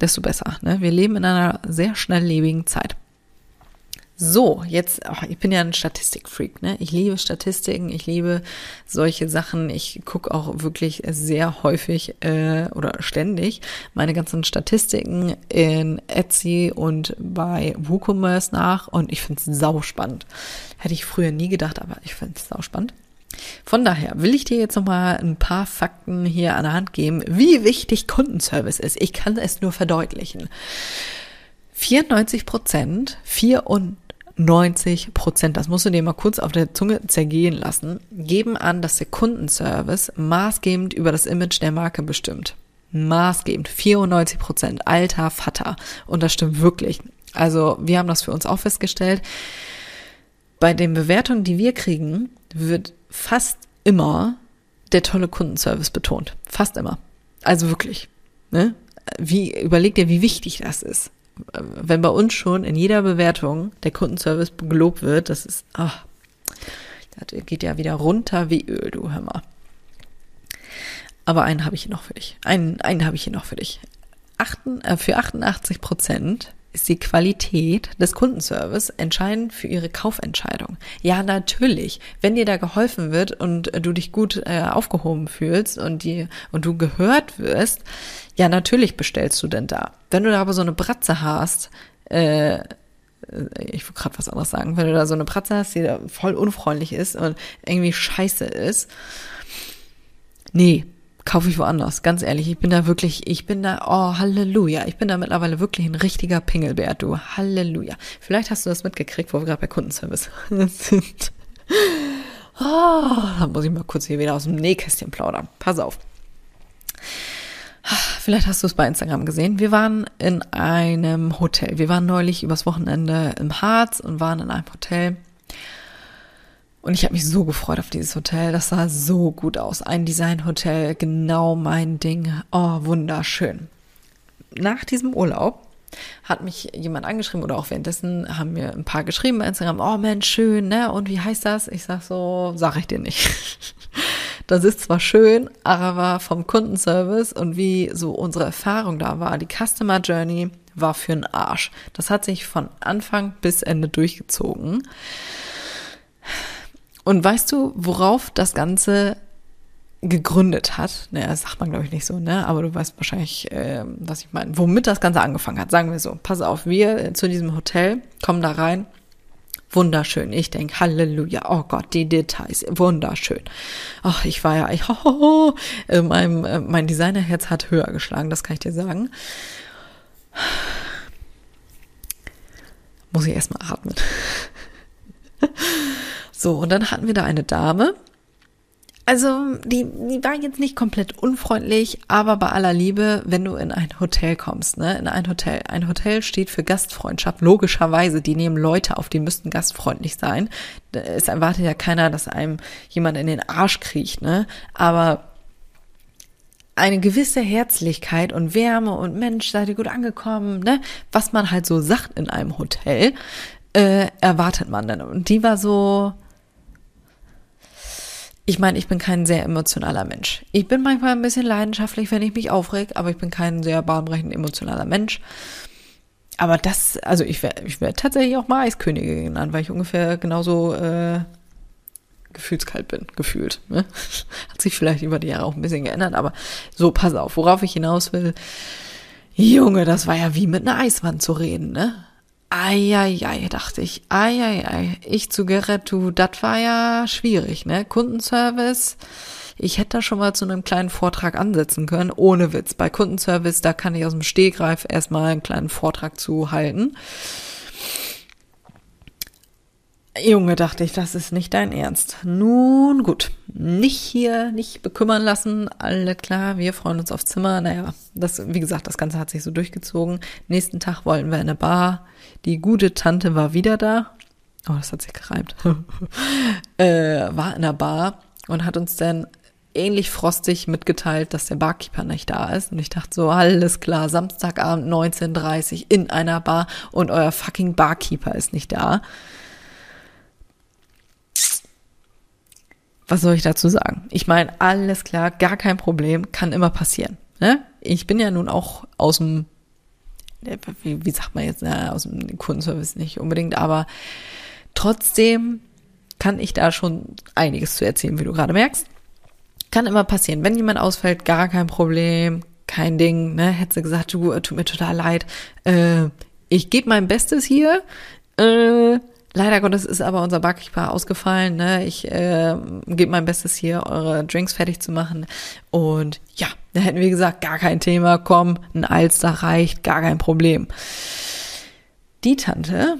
desto besser. Ne? Wir leben in einer sehr schnelllebigen Zeit. So, jetzt, oh, ich bin ja ein Statistikfreak, ne? Ich liebe Statistiken, ich liebe solche Sachen. Ich gucke auch wirklich sehr häufig äh, oder ständig meine ganzen Statistiken in Etsy und bei WooCommerce nach und ich finde es sauspannend. Hätte ich früher nie gedacht, aber ich finde es sauspannend. Von daher will ich dir jetzt nochmal ein paar Fakten hier an der Hand geben, wie wichtig Kundenservice ist. Ich kann es nur verdeutlichen. 94 Prozent, 94 90 Prozent, das musst du dir mal kurz auf der Zunge zergehen lassen, geben an, dass der Kundenservice maßgebend über das Image der Marke bestimmt. Maßgebend. 94 Prozent. Alter Vater. Und das stimmt wirklich. Also wir haben das für uns auch festgestellt. Bei den Bewertungen, die wir kriegen, wird fast immer der tolle Kundenservice betont. Fast immer. Also wirklich. Ne? Wie, überleg dir, wie wichtig das ist wenn bei uns schon in jeder Bewertung der Kundenservice gelobt wird, das ist, ach, das geht ja wieder runter wie Öl, du hör mal. Aber einen habe ich hier noch für dich. Einen, einen habe ich hier noch für dich. Achten, äh, für 88 Prozent ist die Qualität des Kundenservice entscheidend für Ihre Kaufentscheidung. Ja, natürlich. Wenn dir da geholfen wird und du dich gut äh, aufgehoben fühlst und die, und du gehört wirst, ja, natürlich bestellst du denn da. Wenn du da aber so eine Bratze hast, äh, ich will gerade was anderes sagen, wenn du da so eine Bratze hast, die da voll unfreundlich ist und irgendwie scheiße ist, nee, kaufe ich woanders. Ganz ehrlich, ich bin da wirklich, ich bin da, oh, Halleluja. Ich bin da mittlerweile wirklich ein richtiger Pingelbär, du. Halleluja. Vielleicht hast du das mitgekriegt, wo wir gerade bei Kundenservice <laughs> sind. Oh, da muss ich mal kurz hier wieder aus dem Nähkästchen plaudern. Pass auf. Vielleicht hast du es bei Instagram gesehen. Wir waren in einem Hotel. Wir waren neulich übers Wochenende im Harz und waren in einem Hotel. Und ich habe mich so gefreut auf dieses Hotel. Das sah so gut aus. Ein Designhotel, genau mein Ding. Oh, wunderschön. Nach diesem Urlaub hat mich jemand angeschrieben oder auch währenddessen haben mir ein paar geschrieben bei Instagram, oh Mensch, schön, ne? Und wie heißt das? Ich sag so, sag ich dir nicht. <laughs> Das ist zwar schön, aber vom Kundenservice und wie so unsere Erfahrung da war, die Customer Journey war für einen Arsch. Das hat sich von Anfang bis Ende durchgezogen. Und weißt du, worauf das Ganze gegründet hat? Naja, das sagt man, glaube ich, nicht so, ne? Aber du weißt wahrscheinlich, äh, was ich meine. Womit das Ganze angefangen hat, sagen wir so. Pass auf, wir zu diesem Hotel kommen da rein. Wunderschön. Ich denke, Halleluja. Oh Gott, die Details. Wunderschön. Ach, ich war ja, <laughs> ich, ho, ho, ho. Äh, mein, äh, mein Designerherz hat höher geschlagen, das kann ich dir sagen. Muss ich erstmal atmen. <laughs> So, und dann hatten wir da eine Dame. Also, die, die war jetzt nicht komplett unfreundlich, aber bei aller Liebe, wenn du in ein Hotel kommst, ne, in ein Hotel. Ein Hotel steht für Gastfreundschaft, logischerweise. Die nehmen Leute auf, die müssten gastfreundlich sein. Es erwartet ja keiner, dass einem jemand in den Arsch kriecht, ne, aber eine gewisse Herzlichkeit und Wärme und Mensch, seid ihr gut angekommen, ne? Was man halt so sagt in einem Hotel, äh, erwartet man denn? Und die war so, ich meine, ich bin kein sehr emotionaler Mensch. Ich bin manchmal ein bisschen leidenschaftlich, wenn ich mich aufreg, aber ich bin kein sehr bahnbrechend emotionaler Mensch. Aber das, also ich wäre ich wär tatsächlich auch mal Eiskönige genannt, weil ich ungefähr genauso äh, gefühlskalt bin, gefühlt. Ne? <laughs> Hat sich vielleicht über die Jahre auch ein bisschen geändert, aber so, pass auf, worauf ich hinaus will. Junge, das war ja wie mit einer Eiswand zu reden, ne? Eieiei, dachte ich. Eieiei. Ich zu Gerrit, du, das war ja schwierig, ne? Kundenservice. Ich hätte da schon mal zu einem kleinen Vortrag ansetzen können, ohne Witz. Bei Kundenservice, da kann ich aus dem Stegreif erstmal einen kleinen Vortrag zu halten. Junge, dachte ich, das ist nicht dein Ernst. Nun gut, nicht hier, nicht bekümmern lassen, alles klar, wir freuen uns aufs Zimmer. Naja, das, wie gesagt, das Ganze hat sich so durchgezogen. Nächsten Tag wollten wir in eine Bar. Die gute Tante war wieder da. Oh, das hat sich gereimt. <laughs> äh, war in der Bar und hat uns dann ähnlich frostig mitgeteilt, dass der Barkeeper nicht da ist. Und ich dachte so, alles klar, Samstagabend 19.30 in einer Bar und euer fucking Barkeeper ist nicht da. was soll ich dazu sagen? Ich meine, alles klar, gar kein Problem, kann immer passieren. Ne? Ich bin ja nun auch aus dem, wie, wie sagt man jetzt, na, aus dem Kundenservice nicht unbedingt, aber trotzdem kann ich da schon einiges zu erzählen, wie du gerade merkst. Kann immer passieren. Wenn jemand ausfällt, gar kein Problem, kein Ding, ne? Hätte sie gesagt, du, tut mir total leid. Äh, ich gebe mein Bestes hier. Äh, Leider Gottes ist aber unser Barkeeper ausgefallen. Ne? Ich äh, gebe mein Bestes hier, eure Drinks fertig zu machen. Und ja, da hätten wir gesagt, gar kein Thema, komm, ein Alster reicht, gar kein Problem. Die Tante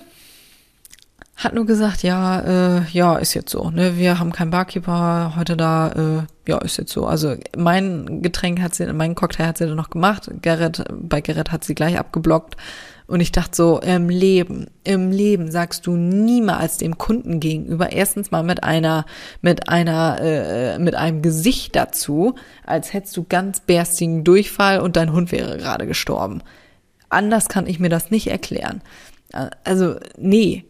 hat nur gesagt, ja, äh, ja, ist jetzt so. Ne? Wir haben keinen Barkeeper heute da. Äh, ja, ist jetzt so. Also mein Getränk hat sie, mein Cocktail hat sie dann noch gemacht. Gerrit, bei Gerrit hat sie gleich abgeblockt. Und ich dachte so, im Leben, im Leben sagst du niemals dem Kunden gegenüber erstens mal mit einer, mit einer, äh, mit einem Gesicht dazu, als hättest du ganz berstigen Durchfall und dein Hund wäre gerade gestorben. Anders kann ich mir das nicht erklären. Also, nee,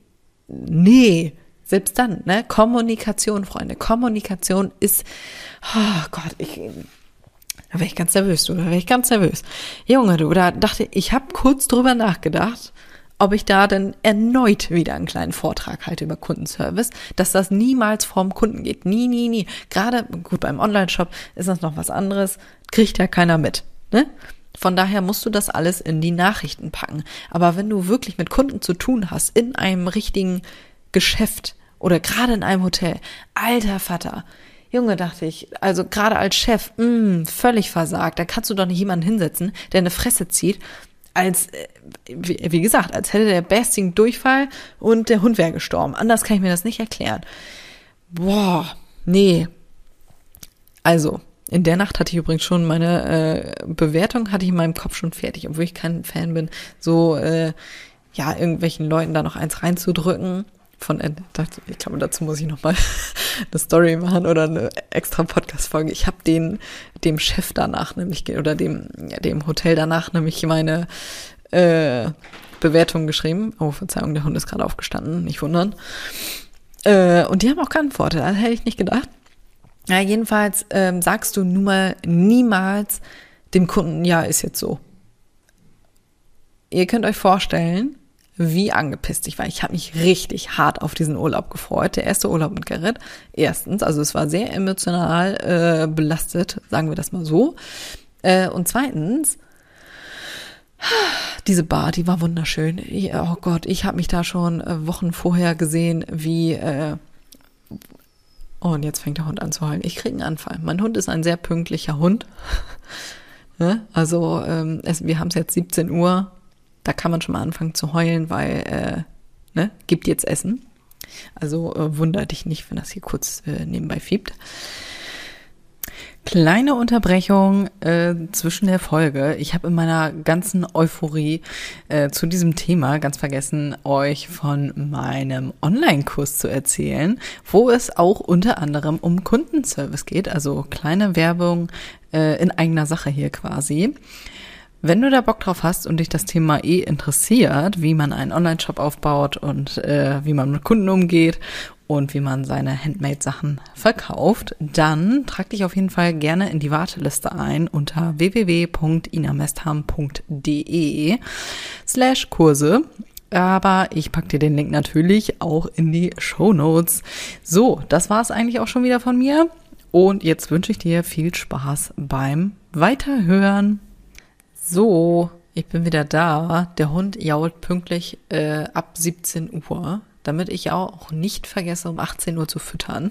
nee, selbst dann, ne? Kommunikation, Freunde. Kommunikation ist, oh Gott, ich, da wäre ich ganz nervös, du, da wäre ich ganz nervös. Junge, du, da dachte ich, habe kurz drüber nachgedacht, ob ich da denn erneut wieder einen kleinen Vortrag halte über Kundenservice, dass das niemals vorm Kunden geht. Nie, nie, nie. Gerade, gut, beim Online-Shop ist das noch was anderes, kriegt ja keiner mit, ne? Von daher musst du das alles in die Nachrichten packen. Aber wenn du wirklich mit Kunden zu tun hast, in einem richtigen Geschäft oder gerade in einem Hotel, alter Vater, Junge, dachte ich, also gerade als Chef, mh, mm, völlig versagt. Da kannst du doch nicht jemanden hinsetzen, der eine Fresse zieht, als, äh, wie, wie gesagt, als hätte der Besting Durchfall und der Hund wäre gestorben. Anders kann ich mir das nicht erklären. Boah, nee. Also, in der Nacht hatte ich übrigens schon meine äh, Bewertung, hatte ich in meinem Kopf schon fertig, obwohl ich kein Fan bin, so äh, ja, irgendwelchen Leuten da noch eins reinzudrücken von, ich glaube, dazu muss ich nochmal <laughs> eine Story machen oder eine extra Podcast-Folge. Ich habe den, dem Chef danach nämlich, oder dem, ja, dem Hotel danach nämlich meine äh, Bewertung geschrieben. Oh, Verzeihung, der Hund ist gerade aufgestanden, nicht wundern. Äh, und die haben auch geantwortet, das hätte ich nicht gedacht. Ja, jedenfalls ähm, sagst du nun mal niemals dem Kunden, ja, ist jetzt so. Ihr könnt euch vorstellen, wie angepisst ich war. Ich habe mich richtig hart auf diesen Urlaub gefreut. Der erste Urlaub mit Gerrit. Erstens, also es war sehr emotional äh, belastet, sagen wir das mal so. Äh, und zweitens, diese Bar, die war wunderschön. Oh Gott, ich habe mich da schon äh, Wochen vorher gesehen, wie äh, Oh, und jetzt fängt der Hund an zu heulen. Ich kriege einen Anfall. Mein Hund ist ein sehr pünktlicher Hund. <laughs> also ähm, es, wir haben es jetzt 17 Uhr da kann man schon mal anfangen zu heulen, weil, äh, ne, gibt jetzt Essen. Also äh, wunder dich nicht, wenn das hier kurz äh, nebenbei fiebt. Kleine Unterbrechung äh, zwischen der Folge. Ich habe in meiner ganzen Euphorie äh, zu diesem Thema ganz vergessen, euch von meinem Online-Kurs zu erzählen, wo es auch unter anderem um Kundenservice geht, also kleine Werbung äh, in eigener Sache hier quasi. Wenn du da Bock drauf hast und dich das Thema eh interessiert, wie man einen Online-Shop aufbaut und äh, wie man mit Kunden umgeht und wie man seine Handmade-Sachen verkauft, dann trag dich auf jeden Fall gerne in die Warteliste ein unter www.inamestham.de slash Kurse. Aber ich pack dir den Link natürlich auch in die Show Notes. So, das war's eigentlich auch schon wieder von mir. Und jetzt wünsche ich dir viel Spaß beim Weiterhören. So, ich bin wieder da. Der Hund jault pünktlich äh, ab 17 Uhr, damit ich auch nicht vergesse, um 18 Uhr zu füttern.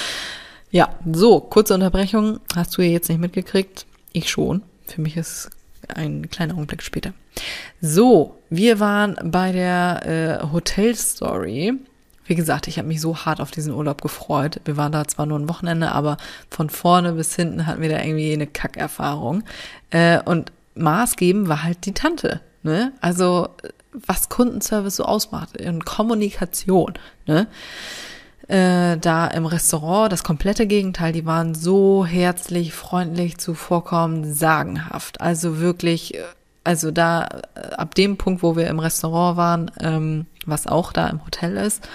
<laughs> ja, so, kurze Unterbrechung. Hast du ja jetzt nicht mitgekriegt? Ich schon. Für mich ist ein kleiner Augenblick später. So, wir waren bei der äh, Hotel Story. Wie gesagt, ich habe mich so hart auf diesen Urlaub gefreut. Wir waren da zwar nur ein Wochenende, aber von vorne bis hinten hatten wir da irgendwie eine Kackerfahrung. Äh, und maßgebend war halt die Tante. Ne? Also was Kundenservice so ausmacht in Kommunikation. Ne? Äh, da im Restaurant das komplette Gegenteil. Die waren so herzlich, freundlich, zuvorkommend, sagenhaft. Also wirklich, äh, also da äh, ab dem Punkt, wo wir im Restaurant waren, ähm, was auch da im Hotel ist,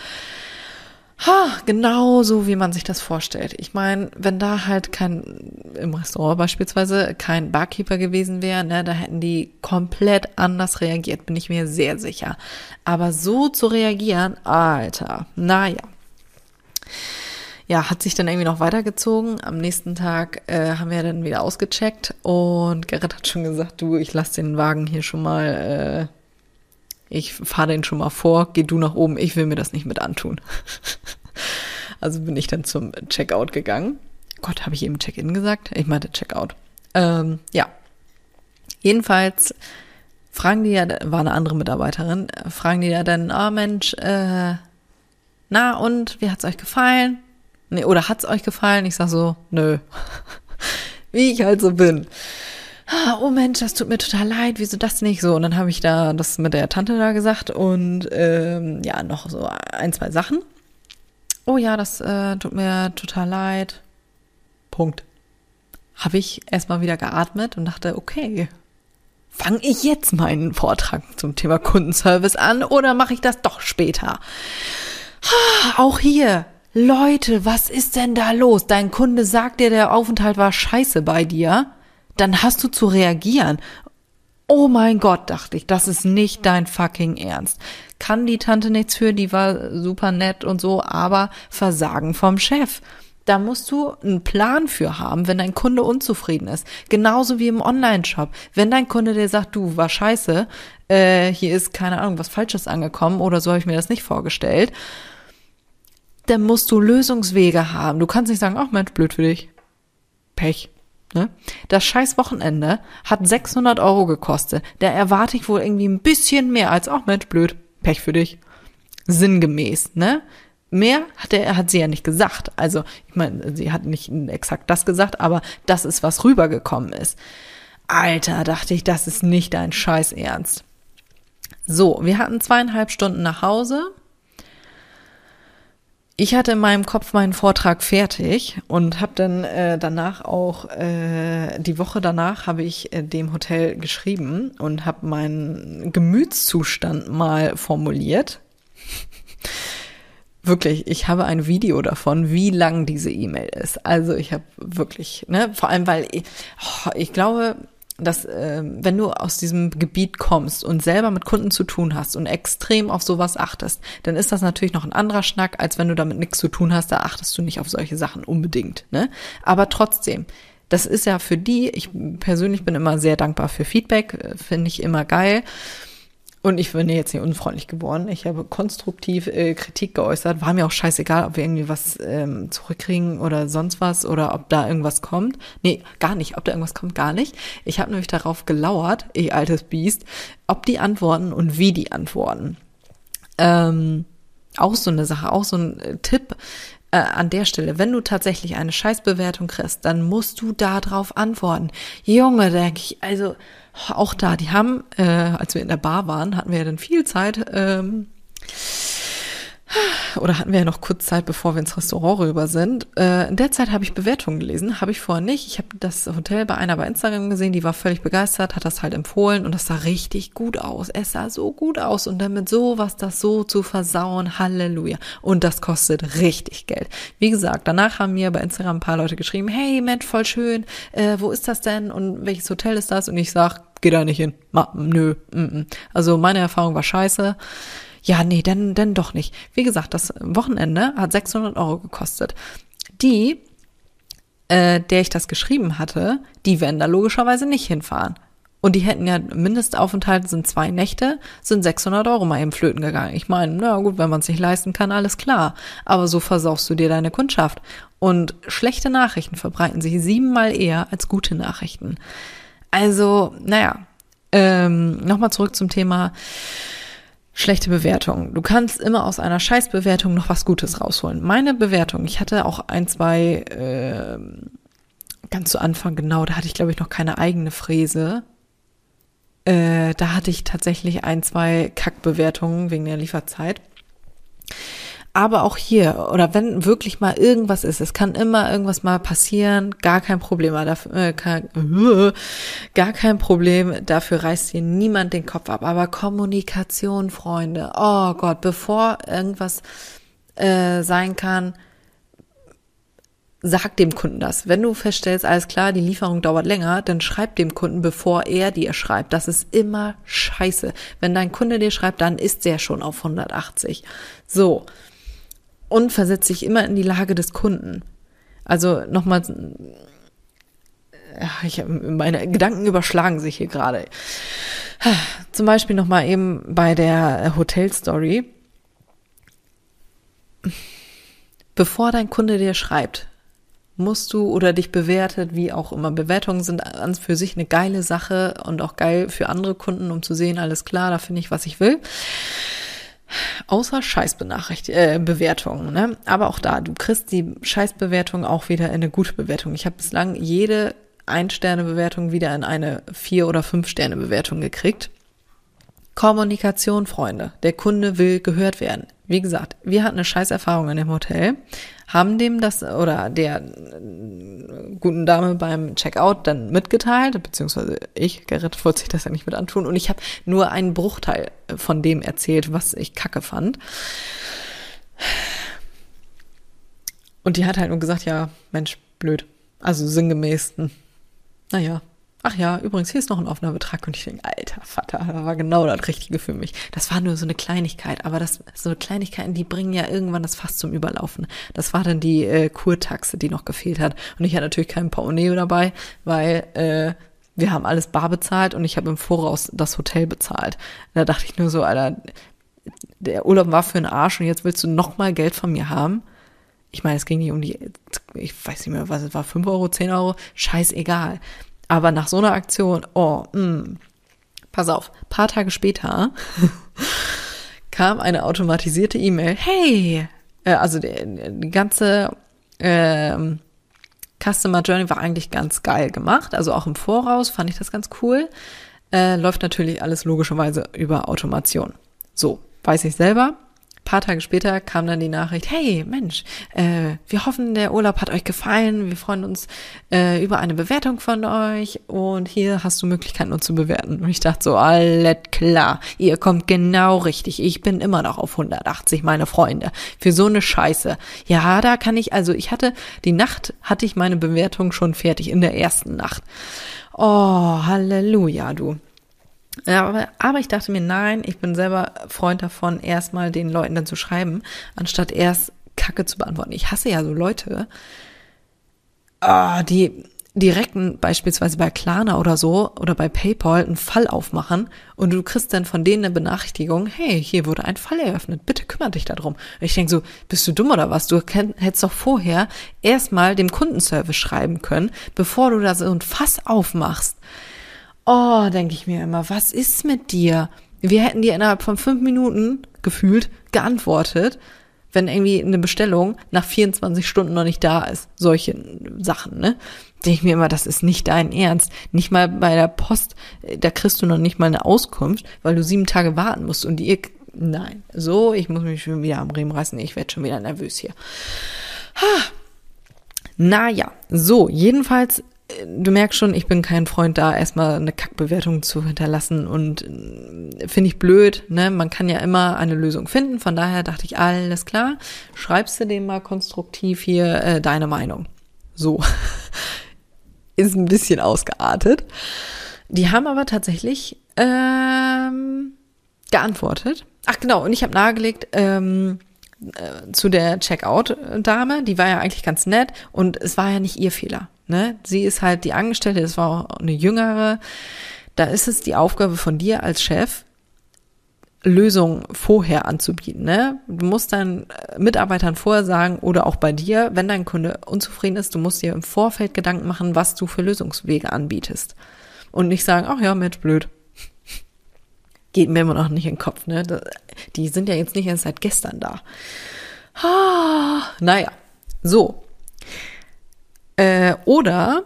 Ha, genau so, wie man sich das vorstellt. Ich meine, wenn da halt kein, im Restaurant beispielsweise, kein Barkeeper gewesen wäre, ne, da hätten die komplett anders reagiert, bin ich mir sehr sicher. Aber so zu reagieren, Alter, naja. Ja, hat sich dann irgendwie noch weitergezogen. Am nächsten Tag äh, haben wir dann wieder ausgecheckt und Gerrit hat schon gesagt, du, ich lass den Wagen hier schon mal äh, ich fahre den schon mal vor, geh du nach oben, ich will mir das nicht mit antun. <laughs> also bin ich dann zum Checkout gegangen. Gott, habe ich eben Check-in gesagt? Ich meinte Checkout. Ähm, ja. Jedenfalls fragen die ja, war eine andere Mitarbeiterin, fragen die ja dann, oh Mensch, äh, na und, wie hat's euch gefallen? Nee, oder hat's euch gefallen? Ich sag so, nö. <laughs> wie ich halt so bin. Ah, oh Mensch, das tut mir total leid, wieso das nicht so? Und dann habe ich da das mit der Tante da gesagt und ähm, ja, noch so ein, zwei Sachen. Oh ja, das äh, tut mir total leid. Punkt. Habe ich erstmal wieder geatmet und dachte, okay, fange ich jetzt meinen Vortrag zum Thema Kundenservice an oder mache ich das doch später? Auch hier, Leute, was ist denn da los? Dein Kunde sagt dir, der Aufenthalt war scheiße bei dir dann hast du zu reagieren. Oh mein Gott, dachte ich, das ist nicht dein fucking Ernst. Kann die Tante nichts für, die war super nett und so, aber Versagen vom Chef. Da musst du einen Plan für haben, wenn dein Kunde unzufrieden ist. Genauso wie im Online-Shop. Wenn dein Kunde dir sagt, du, war scheiße, äh, hier ist keine Ahnung, was Falsches angekommen oder so habe ich mir das nicht vorgestellt, dann musst du Lösungswege haben. Du kannst nicht sagen, ach Mensch, blöd für dich. Pech. Ne? Das scheiß Wochenende hat 600 Euro gekostet. Da erwarte ich wohl irgendwie ein bisschen mehr als, ach Mensch, blöd, Pech für dich. Sinngemäß, ne? Mehr hat er, hat sie ja nicht gesagt. Also, ich meine, sie hat nicht exakt das gesagt, aber das ist, was rübergekommen ist. Alter, dachte ich, das ist nicht dein Scheiß Ernst. So, wir hatten zweieinhalb Stunden nach Hause ich hatte in meinem Kopf meinen Vortrag fertig und habe dann äh, danach auch äh, die Woche danach habe ich äh, dem Hotel geschrieben und habe meinen Gemütszustand mal formuliert. wirklich, ich habe ein Video davon, wie lang diese E-Mail ist. Also ich habe wirklich, ne, vor allem weil ich, oh, ich glaube, dass äh, wenn du aus diesem Gebiet kommst und selber mit Kunden zu tun hast und extrem auf sowas achtest, dann ist das natürlich noch ein anderer Schnack, als wenn du damit nichts zu tun hast, da achtest du nicht auf solche Sachen unbedingt. Ne? Aber trotzdem, das ist ja für die, ich persönlich bin immer sehr dankbar für Feedback, äh, finde ich immer geil. Und ich bin jetzt nicht unfreundlich geworden. Ich habe konstruktiv äh, Kritik geäußert. War mir auch scheißegal, ob wir irgendwie was ähm, zurückkriegen oder sonst was oder ob da irgendwas kommt. Nee, gar nicht. Ob da irgendwas kommt, gar nicht. Ich habe nämlich darauf gelauert, ich altes Biest, ob die antworten und wie die antworten. Ähm, auch so eine Sache, auch so ein äh, Tipp äh, an der Stelle, wenn du tatsächlich eine Scheißbewertung kriegst, dann musst du da drauf antworten. Junge, denke ich, also auch da, die haben, äh, als wir in der Bar waren, hatten wir ja dann viel Zeit, ähm, oder hatten wir ja noch kurz Zeit, bevor wir ins Restaurant rüber sind. Äh, in der Zeit habe ich Bewertungen gelesen, habe ich vorher nicht. Ich habe das Hotel bei einer bei Instagram gesehen, die war völlig begeistert, hat das halt empfohlen und das sah richtig gut aus. Es sah so gut aus und damit sowas das so zu versauen, Halleluja. Und das kostet richtig Geld. Wie gesagt, danach haben mir bei Instagram ein paar Leute geschrieben, hey Mensch, voll schön, äh, wo ist das denn und welches Hotel ist das? Und ich sag, geh da nicht hin. Ma, nö. Mm -mm. Also meine Erfahrung war scheiße. Ja, nee, dann, dann doch nicht. Wie gesagt, das Wochenende hat 600 Euro gekostet. Die, äh, der ich das geschrieben hatte, die werden da logischerweise nicht hinfahren. Und die hätten ja Mindestaufenthalt sind zwei Nächte, sind 600 Euro mal eben flöten gegangen. Ich meine, na gut, wenn man es nicht leisten kann, alles klar. Aber so versaust du dir deine Kundschaft. Und schlechte Nachrichten verbreiten sich siebenmal eher als gute Nachrichten. Also, naja, ähm, nochmal zurück zum Thema schlechte Bewertung. Du kannst immer aus einer Scheißbewertung noch was Gutes rausholen. Meine Bewertung, ich hatte auch ein, zwei, äh, ganz zu Anfang genau, da hatte ich glaube ich noch keine eigene Fräse. Äh, da hatte ich tatsächlich ein, zwei Kackbewertungen wegen der Lieferzeit. Aber auch hier, oder wenn wirklich mal irgendwas ist, es kann immer irgendwas mal passieren, gar kein Problem, äh, äh, <laughs> gar kein Problem, dafür reißt hier niemand den Kopf ab. Aber Kommunikation, Freunde, oh Gott, bevor irgendwas äh, sein kann, sag dem Kunden das. Wenn du feststellst, alles klar, die Lieferung dauert länger, dann schreib dem Kunden, bevor er dir schreibt. Das ist immer scheiße. Wenn dein Kunde dir schreibt, dann ist der schon auf 180. So und versetzt sich immer in die Lage des Kunden. Also nochmal, ja, ich, meine Gedanken überschlagen sich hier gerade. Zum Beispiel nochmal eben bei der Hotelstory. Bevor dein Kunde dir schreibt, musst du oder dich bewertet, wie auch immer. Bewertungen sind an für sich eine geile Sache und auch geil für andere Kunden, um zu sehen, alles klar, da finde ich, was ich will. Außer Scheißbewertungen, äh, ne? Aber auch da, du kriegst die Scheißbewertung auch wieder in eine gute Bewertung. Ich habe bislang jede Ein-Sterne-Bewertung wieder in eine Vier- oder Fünf-Sterne-Bewertung gekriegt. Kommunikation, Freunde. Der Kunde will gehört werden. Wie gesagt, wir hatten eine Scheißerfahrung in dem Hotel, haben dem das oder der guten Dame beim Checkout dann mitgeteilt, beziehungsweise ich, Gerrit, wollte sich das ja nicht mit antun und ich habe nur einen Bruchteil von dem erzählt, was ich kacke fand. Und die hat halt nur gesagt, ja, Mensch, blöd. Also sinngemäß, hm, naja, Ach ja, übrigens, hier ist noch ein offener Betrag. Und ich denke, alter Vater, das war genau das Richtige für mich. Das war nur so eine Kleinigkeit, aber das, so Kleinigkeiten, die bringen ja irgendwann das Fass zum Überlaufen. Das war dann die äh, Kurtaxe, die noch gefehlt hat. Und ich hatte natürlich kein Portemonnaie dabei, weil äh, wir haben alles bar bezahlt und ich habe im Voraus das Hotel bezahlt. Da dachte ich nur so, Alter, der Urlaub war für einen Arsch und jetzt willst du noch mal Geld von mir haben? Ich meine, es ging nicht um die, ich weiß nicht mehr, was es war, fünf Euro, zehn Euro, scheißegal. Aber nach so einer Aktion, oh, mh, mm, pass auf, paar Tage später <laughs> kam eine automatisierte E-Mail. Hey, äh, also die, die ganze äh, Customer Journey war eigentlich ganz geil gemacht. Also auch im Voraus fand ich das ganz cool. Äh, läuft natürlich alles logischerweise über Automation. So, weiß ich selber paar Tage später kam dann die Nachricht, hey Mensch, äh, wir hoffen, der Urlaub hat euch gefallen. Wir freuen uns äh, über eine Bewertung von euch und hier hast du Möglichkeiten, uns zu bewerten. Und ich dachte so, alles klar, ihr kommt genau richtig. Ich bin immer noch auf 180, meine Freunde. Für so eine Scheiße. Ja, da kann ich, also ich hatte, die Nacht hatte ich meine Bewertung schon fertig, in der ersten Nacht. Oh, Halleluja, du. Aber, aber ich dachte mir, nein, ich bin selber Freund davon, erstmal den Leuten dann zu schreiben, anstatt erst Kacke zu beantworten. Ich hasse ja so Leute, oh, die direkten beispielsweise bei Klarna oder so oder bei PayPal einen Fall aufmachen und du kriegst dann von denen eine Benachrichtigung, hey, hier wurde ein Fall eröffnet, bitte kümmere dich darum. Und ich denke so, bist du dumm oder was? Du hättest doch vorher erstmal dem Kundenservice schreiben können, bevor du da so ein Fass aufmachst. Oh, denke ich mir immer, was ist mit dir? Wir hätten dir innerhalb von fünf Minuten gefühlt geantwortet, wenn irgendwie eine Bestellung nach 24 Stunden noch nicht da ist. Solche Sachen, ne? Denke ich mir immer, das ist nicht dein Ernst. Nicht mal bei der Post, da kriegst du noch nicht mal eine Auskunft, weil du sieben Tage warten musst und ihr nein. So, ich muss mich schon wieder am Riemen reißen. Ich werde schon wieder nervös hier. Ha. Naja, so, jedenfalls du merkst schon, ich bin kein Freund da, erstmal eine Kackbewertung zu hinterlassen und äh, finde ich blöd, ne? Man kann ja immer eine Lösung finden. Von daher dachte ich, alles klar, schreibst du dem mal konstruktiv hier äh, deine Meinung. So. <laughs> Ist ein bisschen ausgeartet. Die haben aber tatsächlich ähm, geantwortet. Ach genau, und ich habe nahegelegt, ähm, äh, zu der Checkout-Dame, die war ja eigentlich ganz nett und es war ja nicht ihr Fehler. Ne? Sie ist halt die Angestellte, es war auch eine jüngere. Da ist es die Aufgabe von dir als Chef, Lösungen vorher anzubieten. Ne? Du musst deinen Mitarbeitern vorher sagen oder auch bei dir, wenn dein Kunde unzufrieden ist, du musst dir im Vorfeld Gedanken machen, was du für Lösungswege anbietest. Und nicht sagen, ach ja, Mensch, blöd. Geht mir immer noch nicht in den Kopf. Ne? Die sind ja jetzt nicht erst seit gestern da. Ah, naja, so. Äh, oder,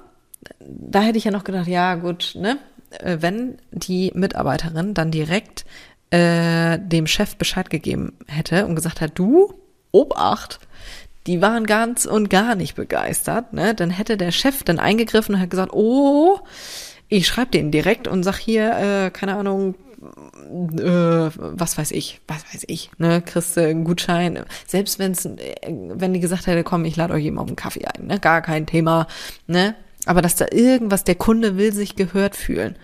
da hätte ich ja noch gedacht, ja gut, ne, äh, wenn die Mitarbeiterin dann direkt äh, dem Chef Bescheid gegeben hätte und gesagt hat, du, Obacht, die waren ganz und gar nicht begeistert, ne, dann hätte der Chef dann eingegriffen und hat gesagt, oh, ich schreibe den direkt und sag hier, äh, keine Ahnung, äh, was weiß ich, was weiß ich, ne, kriegst du einen Gutschein, selbst wenn's, äh, wenn die gesagt hätte, komm, ich lade euch eben auf einen Kaffee ein, ne, gar kein Thema, ne, aber dass da irgendwas, der Kunde will sich gehört fühlen,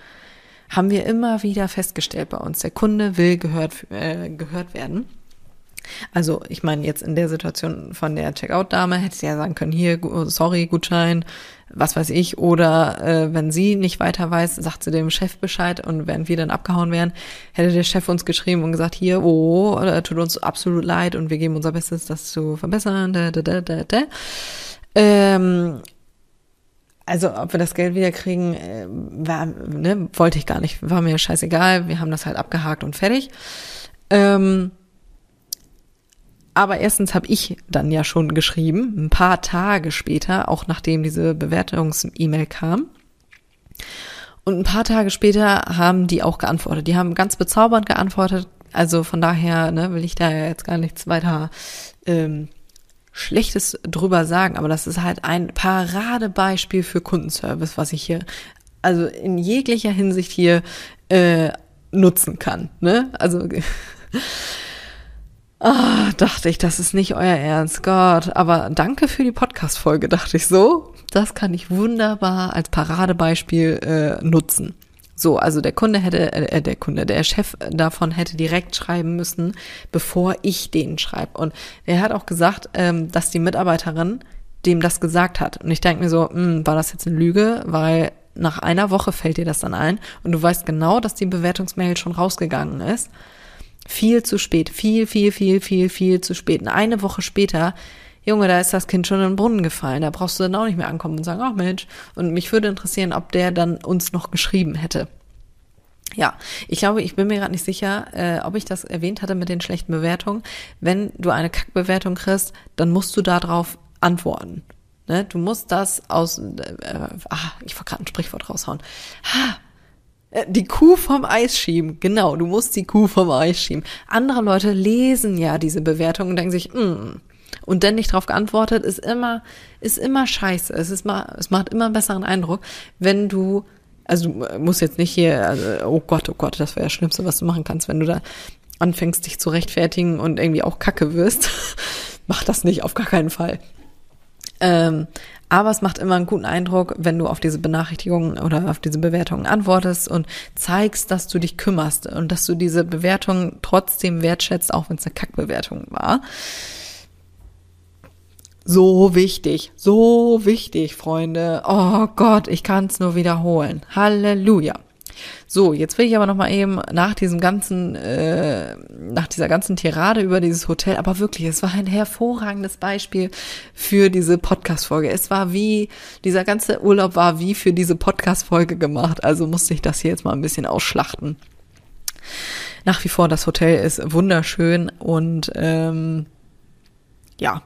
haben wir immer wieder festgestellt bei uns, der Kunde will gehört, äh, gehört werden. Also ich meine jetzt in der Situation von der Checkout-Dame hätte sie ja sagen können, hier, sorry, Gutschein, was weiß ich, oder äh, wenn sie nicht weiter weiß, sagt sie dem Chef Bescheid und während wir dann abgehauen wären, hätte der Chef uns geschrieben und gesagt, hier, oh, äh, tut uns absolut leid und wir geben unser Bestes, das zu verbessern. Da, da, da, da, da. Ähm, also ob wir das Geld wieder kriegen, äh, war, ne, wollte ich gar nicht, war mir scheißegal, wir haben das halt abgehakt und fertig. Ähm, aber erstens habe ich dann ja schon geschrieben, ein paar Tage später, auch nachdem diese Bewertungs-E-Mail kam. Und ein paar Tage später haben die auch geantwortet. Die haben ganz bezaubernd geantwortet. Also von daher ne, will ich da jetzt gar nichts weiter ähm, Schlechtes drüber sagen. Aber das ist halt ein Paradebeispiel für Kundenservice, was ich hier also in jeglicher Hinsicht hier äh, nutzen kann. Ne? Also <laughs> Ah, dachte ich, das ist nicht euer Ernst, Gott. Aber danke für die Podcast-Folge, dachte ich so. Das kann ich wunderbar als Paradebeispiel äh, nutzen. So, also der Kunde hätte, äh, der Kunde, der Chef davon hätte direkt schreiben müssen, bevor ich den schreibe. Und er hat auch gesagt, ähm, dass die Mitarbeiterin dem das gesagt hat. Und ich denke mir so, mh, hm, war das jetzt eine Lüge? Weil nach einer Woche fällt dir das dann ein und du weißt genau, dass die Bewertungsmail schon rausgegangen ist. Viel zu spät. Viel, viel, viel, viel, viel zu spät. Und eine Woche später, Junge, da ist das Kind schon in den Brunnen gefallen. Da brauchst du dann auch nicht mehr ankommen und sagen, ach Mensch. Und mich würde interessieren, ob der dann uns noch geschrieben hätte. Ja, ich glaube, ich bin mir gerade nicht sicher, äh, ob ich das erwähnt hatte mit den schlechten Bewertungen. Wenn du eine Kackbewertung kriegst, dann musst du darauf antworten. Ne? Du musst das aus, äh, ah, ich wollte gerade ein Sprichwort raushauen. Ha, äh, die Kuh vom Eis schieben. Genau, du musst die Kuh vom Eis schieben. Andere Leute lesen ja diese Bewertung und denken sich, mm. Und dann nicht darauf geantwortet, ist immer, ist immer scheiße. Es ist mal, es macht immer einen besseren Eindruck, wenn du, also du musst jetzt nicht hier, also, oh Gott, oh Gott, das wäre das Schlimmste, was du machen kannst, wenn du da anfängst, dich zu rechtfertigen und irgendwie auch Kacke wirst. <laughs> Mach das nicht, auf gar keinen Fall. Ähm, aber es macht immer einen guten Eindruck, wenn du auf diese Benachrichtigungen oder auf diese Bewertungen antwortest und zeigst, dass du dich kümmerst und dass du diese Bewertung trotzdem wertschätzt, auch wenn es eine Kackbewertung war. So wichtig, so wichtig, Freunde. Oh Gott, ich kann es nur wiederholen. Halleluja. So, jetzt will ich aber noch mal eben nach diesem ganzen, äh, nach dieser ganzen Tirade über dieses Hotel, aber wirklich, es war ein hervorragendes Beispiel für diese Podcast-Folge. Es war wie, dieser ganze Urlaub war wie für diese Podcast-Folge gemacht. Also musste ich das hier jetzt mal ein bisschen ausschlachten. Nach wie vor, das Hotel ist wunderschön und ähm, ja,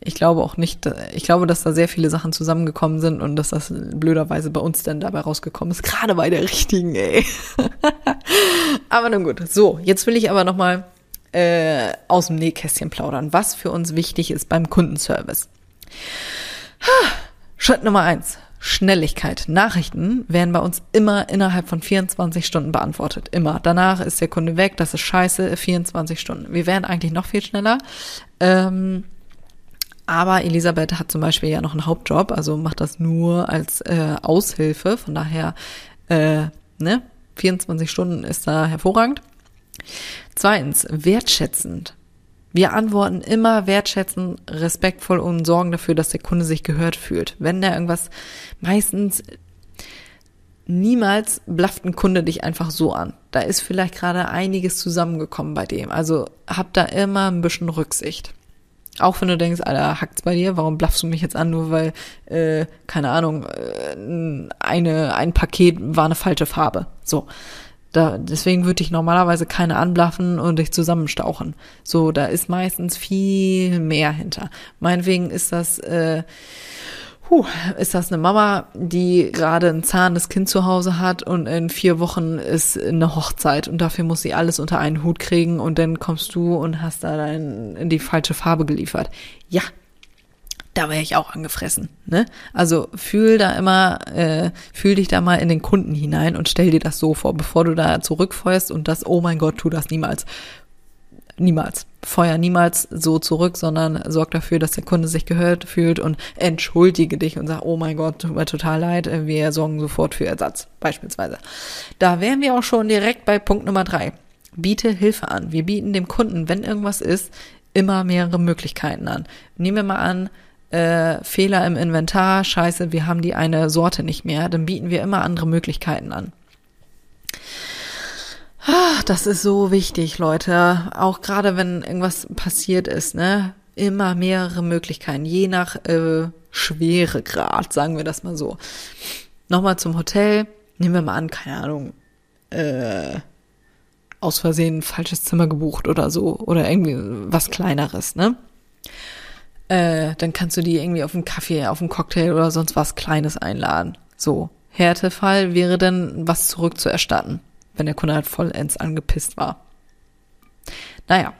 ich glaube auch nicht, ich glaube, dass da sehr viele Sachen zusammengekommen sind und dass das blöderweise bei uns dann dabei rausgekommen ist. Gerade bei der richtigen, ey. <laughs> aber nun gut. So, jetzt will ich aber nochmal äh, aus dem Nähkästchen plaudern, was für uns wichtig ist beim Kundenservice. <sighs> Schritt Nummer eins. Schnelligkeit. Nachrichten werden bei uns immer innerhalb von 24 Stunden beantwortet. Immer. Danach ist der Kunde weg. Das ist scheiße. 24 Stunden. Wir werden eigentlich noch viel schneller. Ähm, aber Elisabeth hat zum Beispiel ja noch einen Hauptjob, also macht das nur als äh, Aushilfe. Von daher, äh, ne, 24 Stunden ist da hervorragend. Zweitens, wertschätzend. Wir antworten immer wertschätzend, respektvoll und sorgen dafür, dass der Kunde sich gehört fühlt. Wenn der irgendwas meistens niemals blafft ein Kunde dich einfach so an. Da ist vielleicht gerade einiges zusammengekommen bei dem. Also hab da immer ein bisschen Rücksicht. Auch wenn du denkst, Alter, hackt's bei dir, warum blaffst du mich jetzt an, nur weil, äh, keine Ahnung, äh, eine, ein Paket war eine falsche Farbe. So. Da, deswegen würde ich normalerweise keine anblaffen und dich zusammenstauchen. So, da ist meistens viel mehr hinter. Meinetwegen ist das, äh, huh, ist das eine Mama, die gerade ein zahnes Kind zu Hause hat und in vier Wochen ist eine Hochzeit und dafür muss sie alles unter einen Hut kriegen und dann kommst du und hast da dein, in die falsche Farbe geliefert. Ja, da wäre ich auch angefressen. Ne? Also fühl da immer, äh, fühl dich da mal in den Kunden hinein und stell dir das so vor, bevor du da zurückfeuerst und das, oh mein Gott, tu das niemals. Niemals. Feuer niemals so zurück, sondern sorg dafür, dass der Kunde sich gehört fühlt und entschuldige dich und sag, oh mein Gott, tut mir total leid, wir sorgen sofort für Ersatz, beispielsweise. Da wären wir auch schon direkt bei Punkt Nummer drei. Biete Hilfe an. Wir bieten dem Kunden, wenn irgendwas ist, immer mehrere Möglichkeiten an. Nehmen wir mal an, äh, Fehler im Inventar, scheiße, wir haben die eine Sorte nicht mehr, dann bieten wir immer andere Möglichkeiten an. Ah, das ist so wichtig, Leute. Auch gerade wenn irgendwas passiert ist, ne? Immer mehrere Möglichkeiten, je nach äh, Schweregrad, sagen wir das mal so. Nochmal zum Hotel. Nehmen wir mal an, keine Ahnung, äh, aus Versehen ein falsches Zimmer gebucht oder so. Oder irgendwie was Kleineres, ne? äh, dann kannst du die irgendwie auf einen Kaffee, auf einen Cocktail oder sonst was Kleines einladen. So. Härtefall wäre dann, was zurückzuerstatten, wenn der Kunde halt vollends angepisst war. Naja.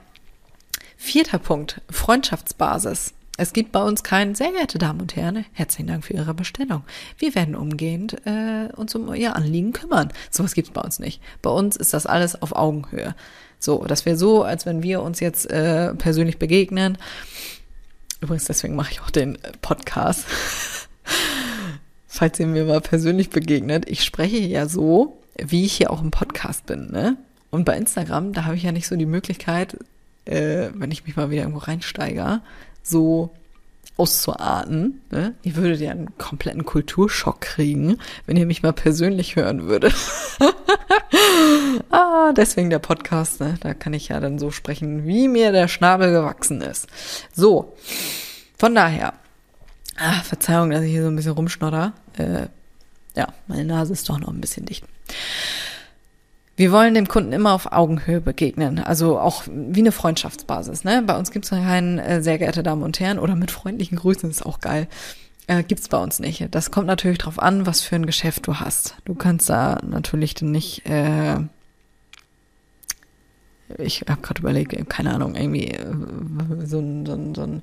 Vierter Punkt. Freundschaftsbasis. Es gibt bei uns kein, sehr geehrte Damen und Herren, herzlichen Dank für Ihre Bestellung. Wir werden umgehend äh, uns um Ihr Anliegen kümmern. Sowas gibt's bei uns nicht. Bei uns ist das alles auf Augenhöhe. So, das wäre so, als wenn wir uns jetzt äh, persönlich begegnen Übrigens, deswegen mache ich auch den äh, Podcast. <laughs> Falls ihr mir mal persönlich begegnet, ich spreche ja so, wie ich hier auch im Podcast bin, ne? Und bei Instagram, da habe ich ja nicht so die Möglichkeit, äh, wenn ich mich mal wieder irgendwo reinsteige, so auszuarten. Ne? Ihr würdet ja einen kompletten Kulturschock kriegen, wenn ihr mich mal persönlich hören würdet. <laughs> ah, deswegen der Podcast, ne? Da kann ich ja dann so sprechen, wie mir der Schnabel gewachsen ist. So, von daher. Ah, Verzeihung, dass ich hier so ein bisschen rumschnodder. Äh, ja, meine Nase ist doch noch ein bisschen dicht. Wir wollen dem Kunden immer auf Augenhöhe begegnen, also auch wie eine Freundschaftsbasis. Ne? Bei uns gibt es keinen äh, sehr geehrte Damen und Herren oder mit freundlichen Grüßen ist auch geil. Äh, gibt's bei uns nicht. Das kommt natürlich drauf an, was für ein Geschäft du hast. Du kannst da natürlich nicht. Äh, ich habe gerade überlegt, keine Ahnung, irgendwie äh, so ein, so ein, so ein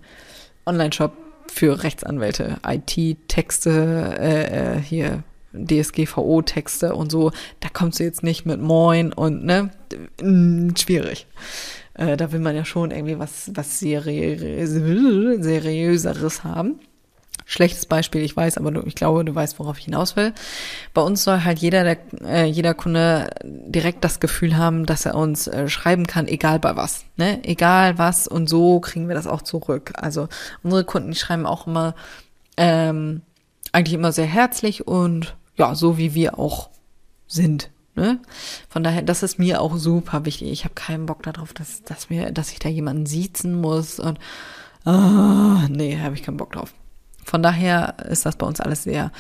Online-Shop für Rechtsanwälte, IT-Texte, äh, äh, hier DSGVO-Texte und so, da kommst du jetzt nicht mit Moin und ne, schwierig. Äh, da will man ja schon irgendwie was, was seriö seriöseres haben. Schlechtes Beispiel, ich weiß, aber du, ich glaube, du weißt, worauf ich hinaus will. Bei uns soll halt jeder, der, äh, jeder Kunde direkt das Gefühl haben, dass er uns äh, schreiben kann, egal bei was. Ne? Egal was und so kriegen wir das auch zurück. Also unsere Kunden, die schreiben auch immer ähm, eigentlich immer sehr herzlich und ja, so wie wir auch sind. Ne? Von daher, das ist mir auch super wichtig. Ich habe keinen Bock darauf, dass, dass, mir, dass ich da jemanden siezen muss und ah, nee, habe ich keinen Bock drauf. Von daher ist das bei uns alles sehr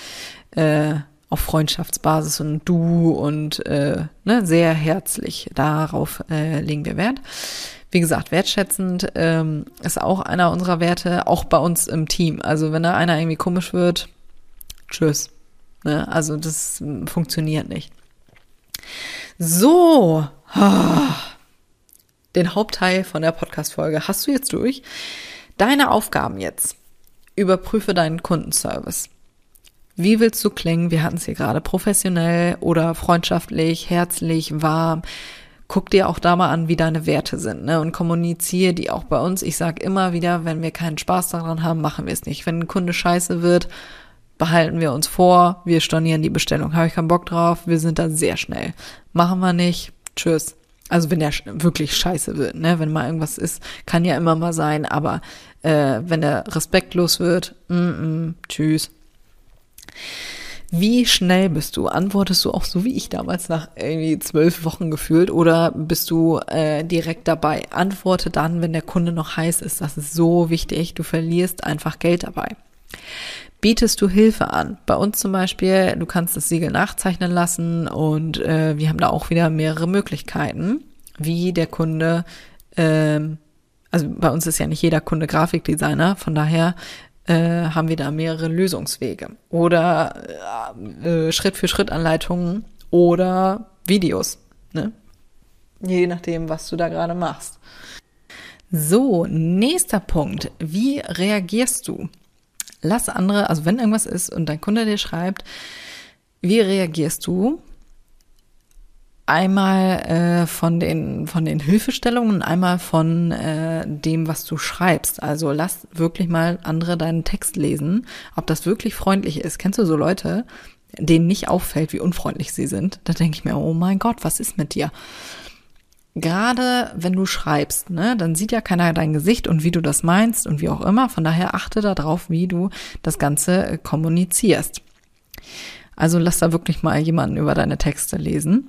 äh, auf Freundschaftsbasis und du und äh, ne, sehr herzlich. Darauf äh, legen wir Wert. Wie gesagt, wertschätzend ähm, ist auch einer unserer Werte, auch bei uns im Team. Also wenn da einer irgendwie komisch wird, tschüss. Ne? Also das funktioniert nicht. So. den Hauptteil von der Podcast-Folge hast du jetzt durch. Deine Aufgaben jetzt. Überprüfe deinen Kundenservice. Wie willst du klingen? Wir hatten es hier gerade professionell oder freundschaftlich, herzlich, warm. Guck dir auch da mal an, wie deine Werte sind, ne? Und kommuniziere die auch bei uns. Ich sage immer wieder, wenn wir keinen Spaß daran haben, machen wir es nicht. Wenn ein Kunde scheiße wird, behalten wir uns vor, wir stornieren die Bestellung. Habe ich keinen Bock drauf, wir sind da sehr schnell. Machen wir nicht, tschüss. Also wenn der wirklich scheiße wird, ne? Wenn mal irgendwas ist, kann ja immer mal sein, aber äh, wenn er respektlos wird, mm -mm, tschüss. Wie schnell bist du? Antwortest du auch so wie ich damals nach irgendwie zwölf Wochen gefühlt oder bist du äh, direkt dabei? Antworte dann, wenn der Kunde noch heiß ist. Das ist so wichtig. Du verlierst einfach Geld dabei. Bietest du Hilfe an? Bei uns zum Beispiel, du kannst das Siegel nachzeichnen lassen und äh, wir haben da auch wieder mehrere Möglichkeiten, wie der Kunde, ähm, also bei uns ist ja nicht jeder Kunde Grafikdesigner, von daher äh, haben wir da mehrere Lösungswege oder äh, Schritt für Schritt Anleitungen oder Videos, ne? Je nachdem, was du da gerade machst. So, nächster Punkt. Wie reagierst du? Lass andere, also wenn irgendwas ist und dein Kunde dir schreibt, wie reagierst du? einmal äh, von den von den Hilfestellungen, einmal von äh, dem, was du schreibst. Also lass wirklich mal andere deinen Text lesen, ob das wirklich freundlich ist. Kennst du so Leute, denen nicht auffällt, wie unfreundlich sie sind? Da denke ich mir, oh mein Gott, was ist mit dir? Gerade wenn du schreibst, ne, dann sieht ja keiner dein Gesicht und wie du das meinst und wie auch immer. Von daher achte darauf, wie du das Ganze äh, kommunizierst. Also lass da wirklich mal jemanden über deine Texte lesen.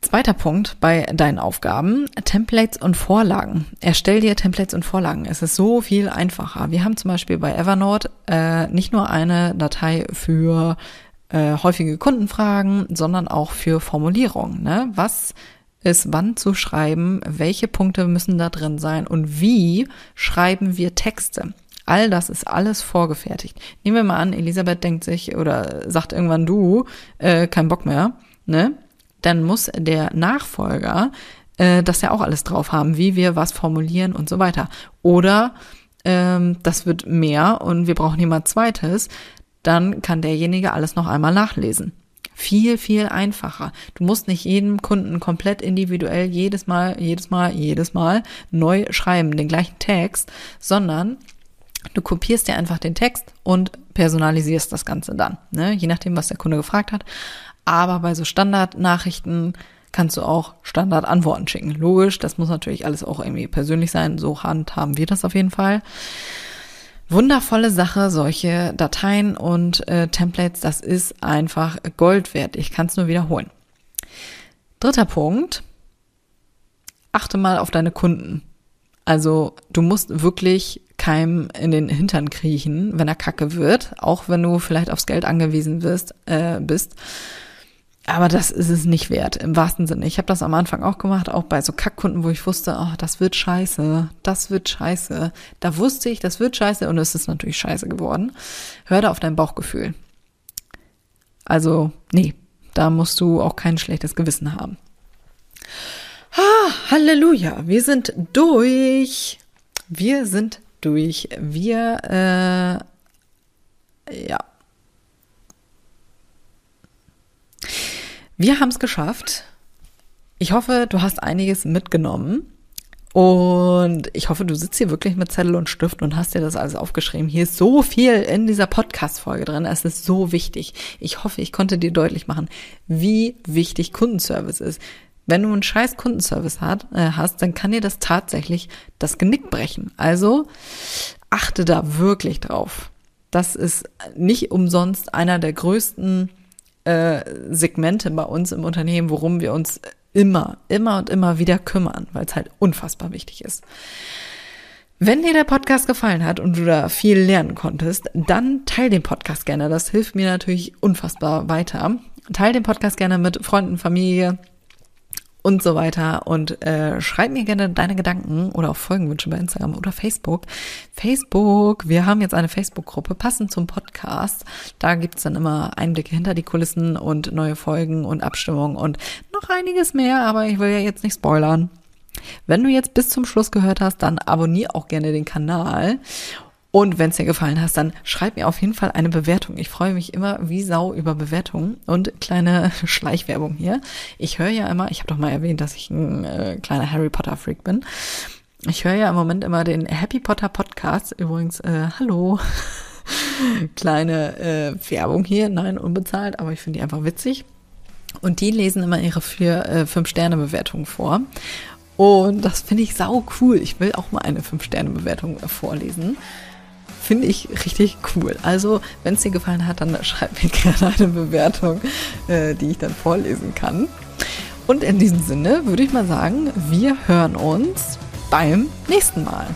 Zweiter Punkt bei deinen Aufgaben, Templates und Vorlagen. Erstell dir Templates und Vorlagen. Es ist so viel einfacher. Wir haben zum Beispiel bei Evernote äh, nicht nur eine Datei für äh, häufige Kundenfragen, sondern auch für Formulierungen. Ne? Was ist wann zu schreiben, welche Punkte müssen da drin sein und wie schreiben wir Texte. All das ist alles vorgefertigt. Nehmen wir mal an, Elisabeth denkt sich oder sagt irgendwann du, äh, kein Bock mehr, ne? dann muss der Nachfolger äh, das ja auch alles drauf haben, wie wir was formulieren und so weiter. Oder ähm, das wird mehr und wir brauchen jemand Zweites, dann kann derjenige alles noch einmal nachlesen. Viel, viel einfacher. Du musst nicht jedem Kunden komplett individuell jedes Mal, jedes Mal, jedes Mal neu schreiben, den gleichen Text, sondern du kopierst dir einfach den Text und personalisierst das Ganze dann, ne? je nachdem, was der Kunde gefragt hat. Aber bei so Standardnachrichten kannst du auch Standardantworten schicken. Logisch, das muss natürlich alles auch irgendwie persönlich sein. So handhaben wir das auf jeden Fall. Wundervolle Sache, solche Dateien und äh, Templates, das ist einfach Gold wert. Ich kann es nur wiederholen. Dritter Punkt, achte mal auf deine Kunden. Also du musst wirklich keinem in den Hintern kriechen, wenn er kacke wird, auch wenn du vielleicht aufs Geld angewiesen wirst, äh, bist. Aber das ist es nicht wert, im wahrsten Sinne. Ich habe das am Anfang auch gemacht, auch bei so Kackkunden, wo ich wusste, oh, das wird scheiße, das wird scheiße. Da wusste ich, das wird scheiße und es ist natürlich scheiße geworden. Hör da auf dein Bauchgefühl. Also, nee, da musst du auch kein schlechtes Gewissen haben. Ah, Halleluja, wir sind durch. Wir sind durch. Wir, äh, ja, Wir haben es geschafft. Ich hoffe, du hast einiges mitgenommen. Und ich hoffe, du sitzt hier wirklich mit Zettel und Stift und hast dir das alles aufgeschrieben. Hier ist so viel in dieser Podcast-Folge drin. Es ist so wichtig. Ich hoffe, ich konnte dir deutlich machen, wie wichtig Kundenservice ist. Wenn du einen scheiß Kundenservice hat, äh, hast, dann kann dir das tatsächlich das Genick brechen. Also achte da wirklich drauf. Das ist nicht umsonst einer der größten äh, Segmente bei uns im Unternehmen, worum wir uns immer, immer und immer wieder kümmern, weil es halt unfassbar wichtig ist. Wenn dir der Podcast gefallen hat und du da viel lernen konntest, dann teil den Podcast gerne. Das hilft mir natürlich unfassbar weiter. Teil den Podcast gerne mit Freunden, Familie und so weiter. Und äh, schreib mir gerne deine Gedanken oder auch Folgenwünsche bei Instagram oder Facebook. Facebook, wir haben jetzt eine Facebook-Gruppe, passend zum Podcast. Da gibt's dann immer Einblicke hinter die Kulissen und neue Folgen und Abstimmungen und noch einiges mehr, aber ich will ja jetzt nicht spoilern. Wenn du jetzt bis zum Schluss gehört hast, dann abonniere auch gerne den Kanal. Und wenn es dir gefallen hat, dann schreib mir auf jeden Fall eine Bewertung. Ich freue mich immer wie Sau über Bewertungen und kleine <laughs> Schleichwerbung hier. Ich höre ja immer, ich habe doch mal erwähnt, dass ich ein äh, kleiner Harry Potter Freak bin. Ich höre ja im Moment immer den Happy Potter Podcast. Übrigens, äh, hallo. <laughs> Kleine äh, Werbung hier, nein, unbezahlt, aber ich finde die einfach witzig. Und die lesen immer ihre vier, äh, fünf Sterne Bewertungen vor. Und das finde ich sau cool. Ich will auch mal eine fünf Sterne Bewertung vorlesen. Finde ich richtig cool. Also, wenn es dir gefallen hat, dann schreib mir <laughs> gerne eine Bewertung, äh, die ich dann vorlesen kann. Und in diesem Sinne würde ich mal sagen, wir hören uns beim nächsten Mal.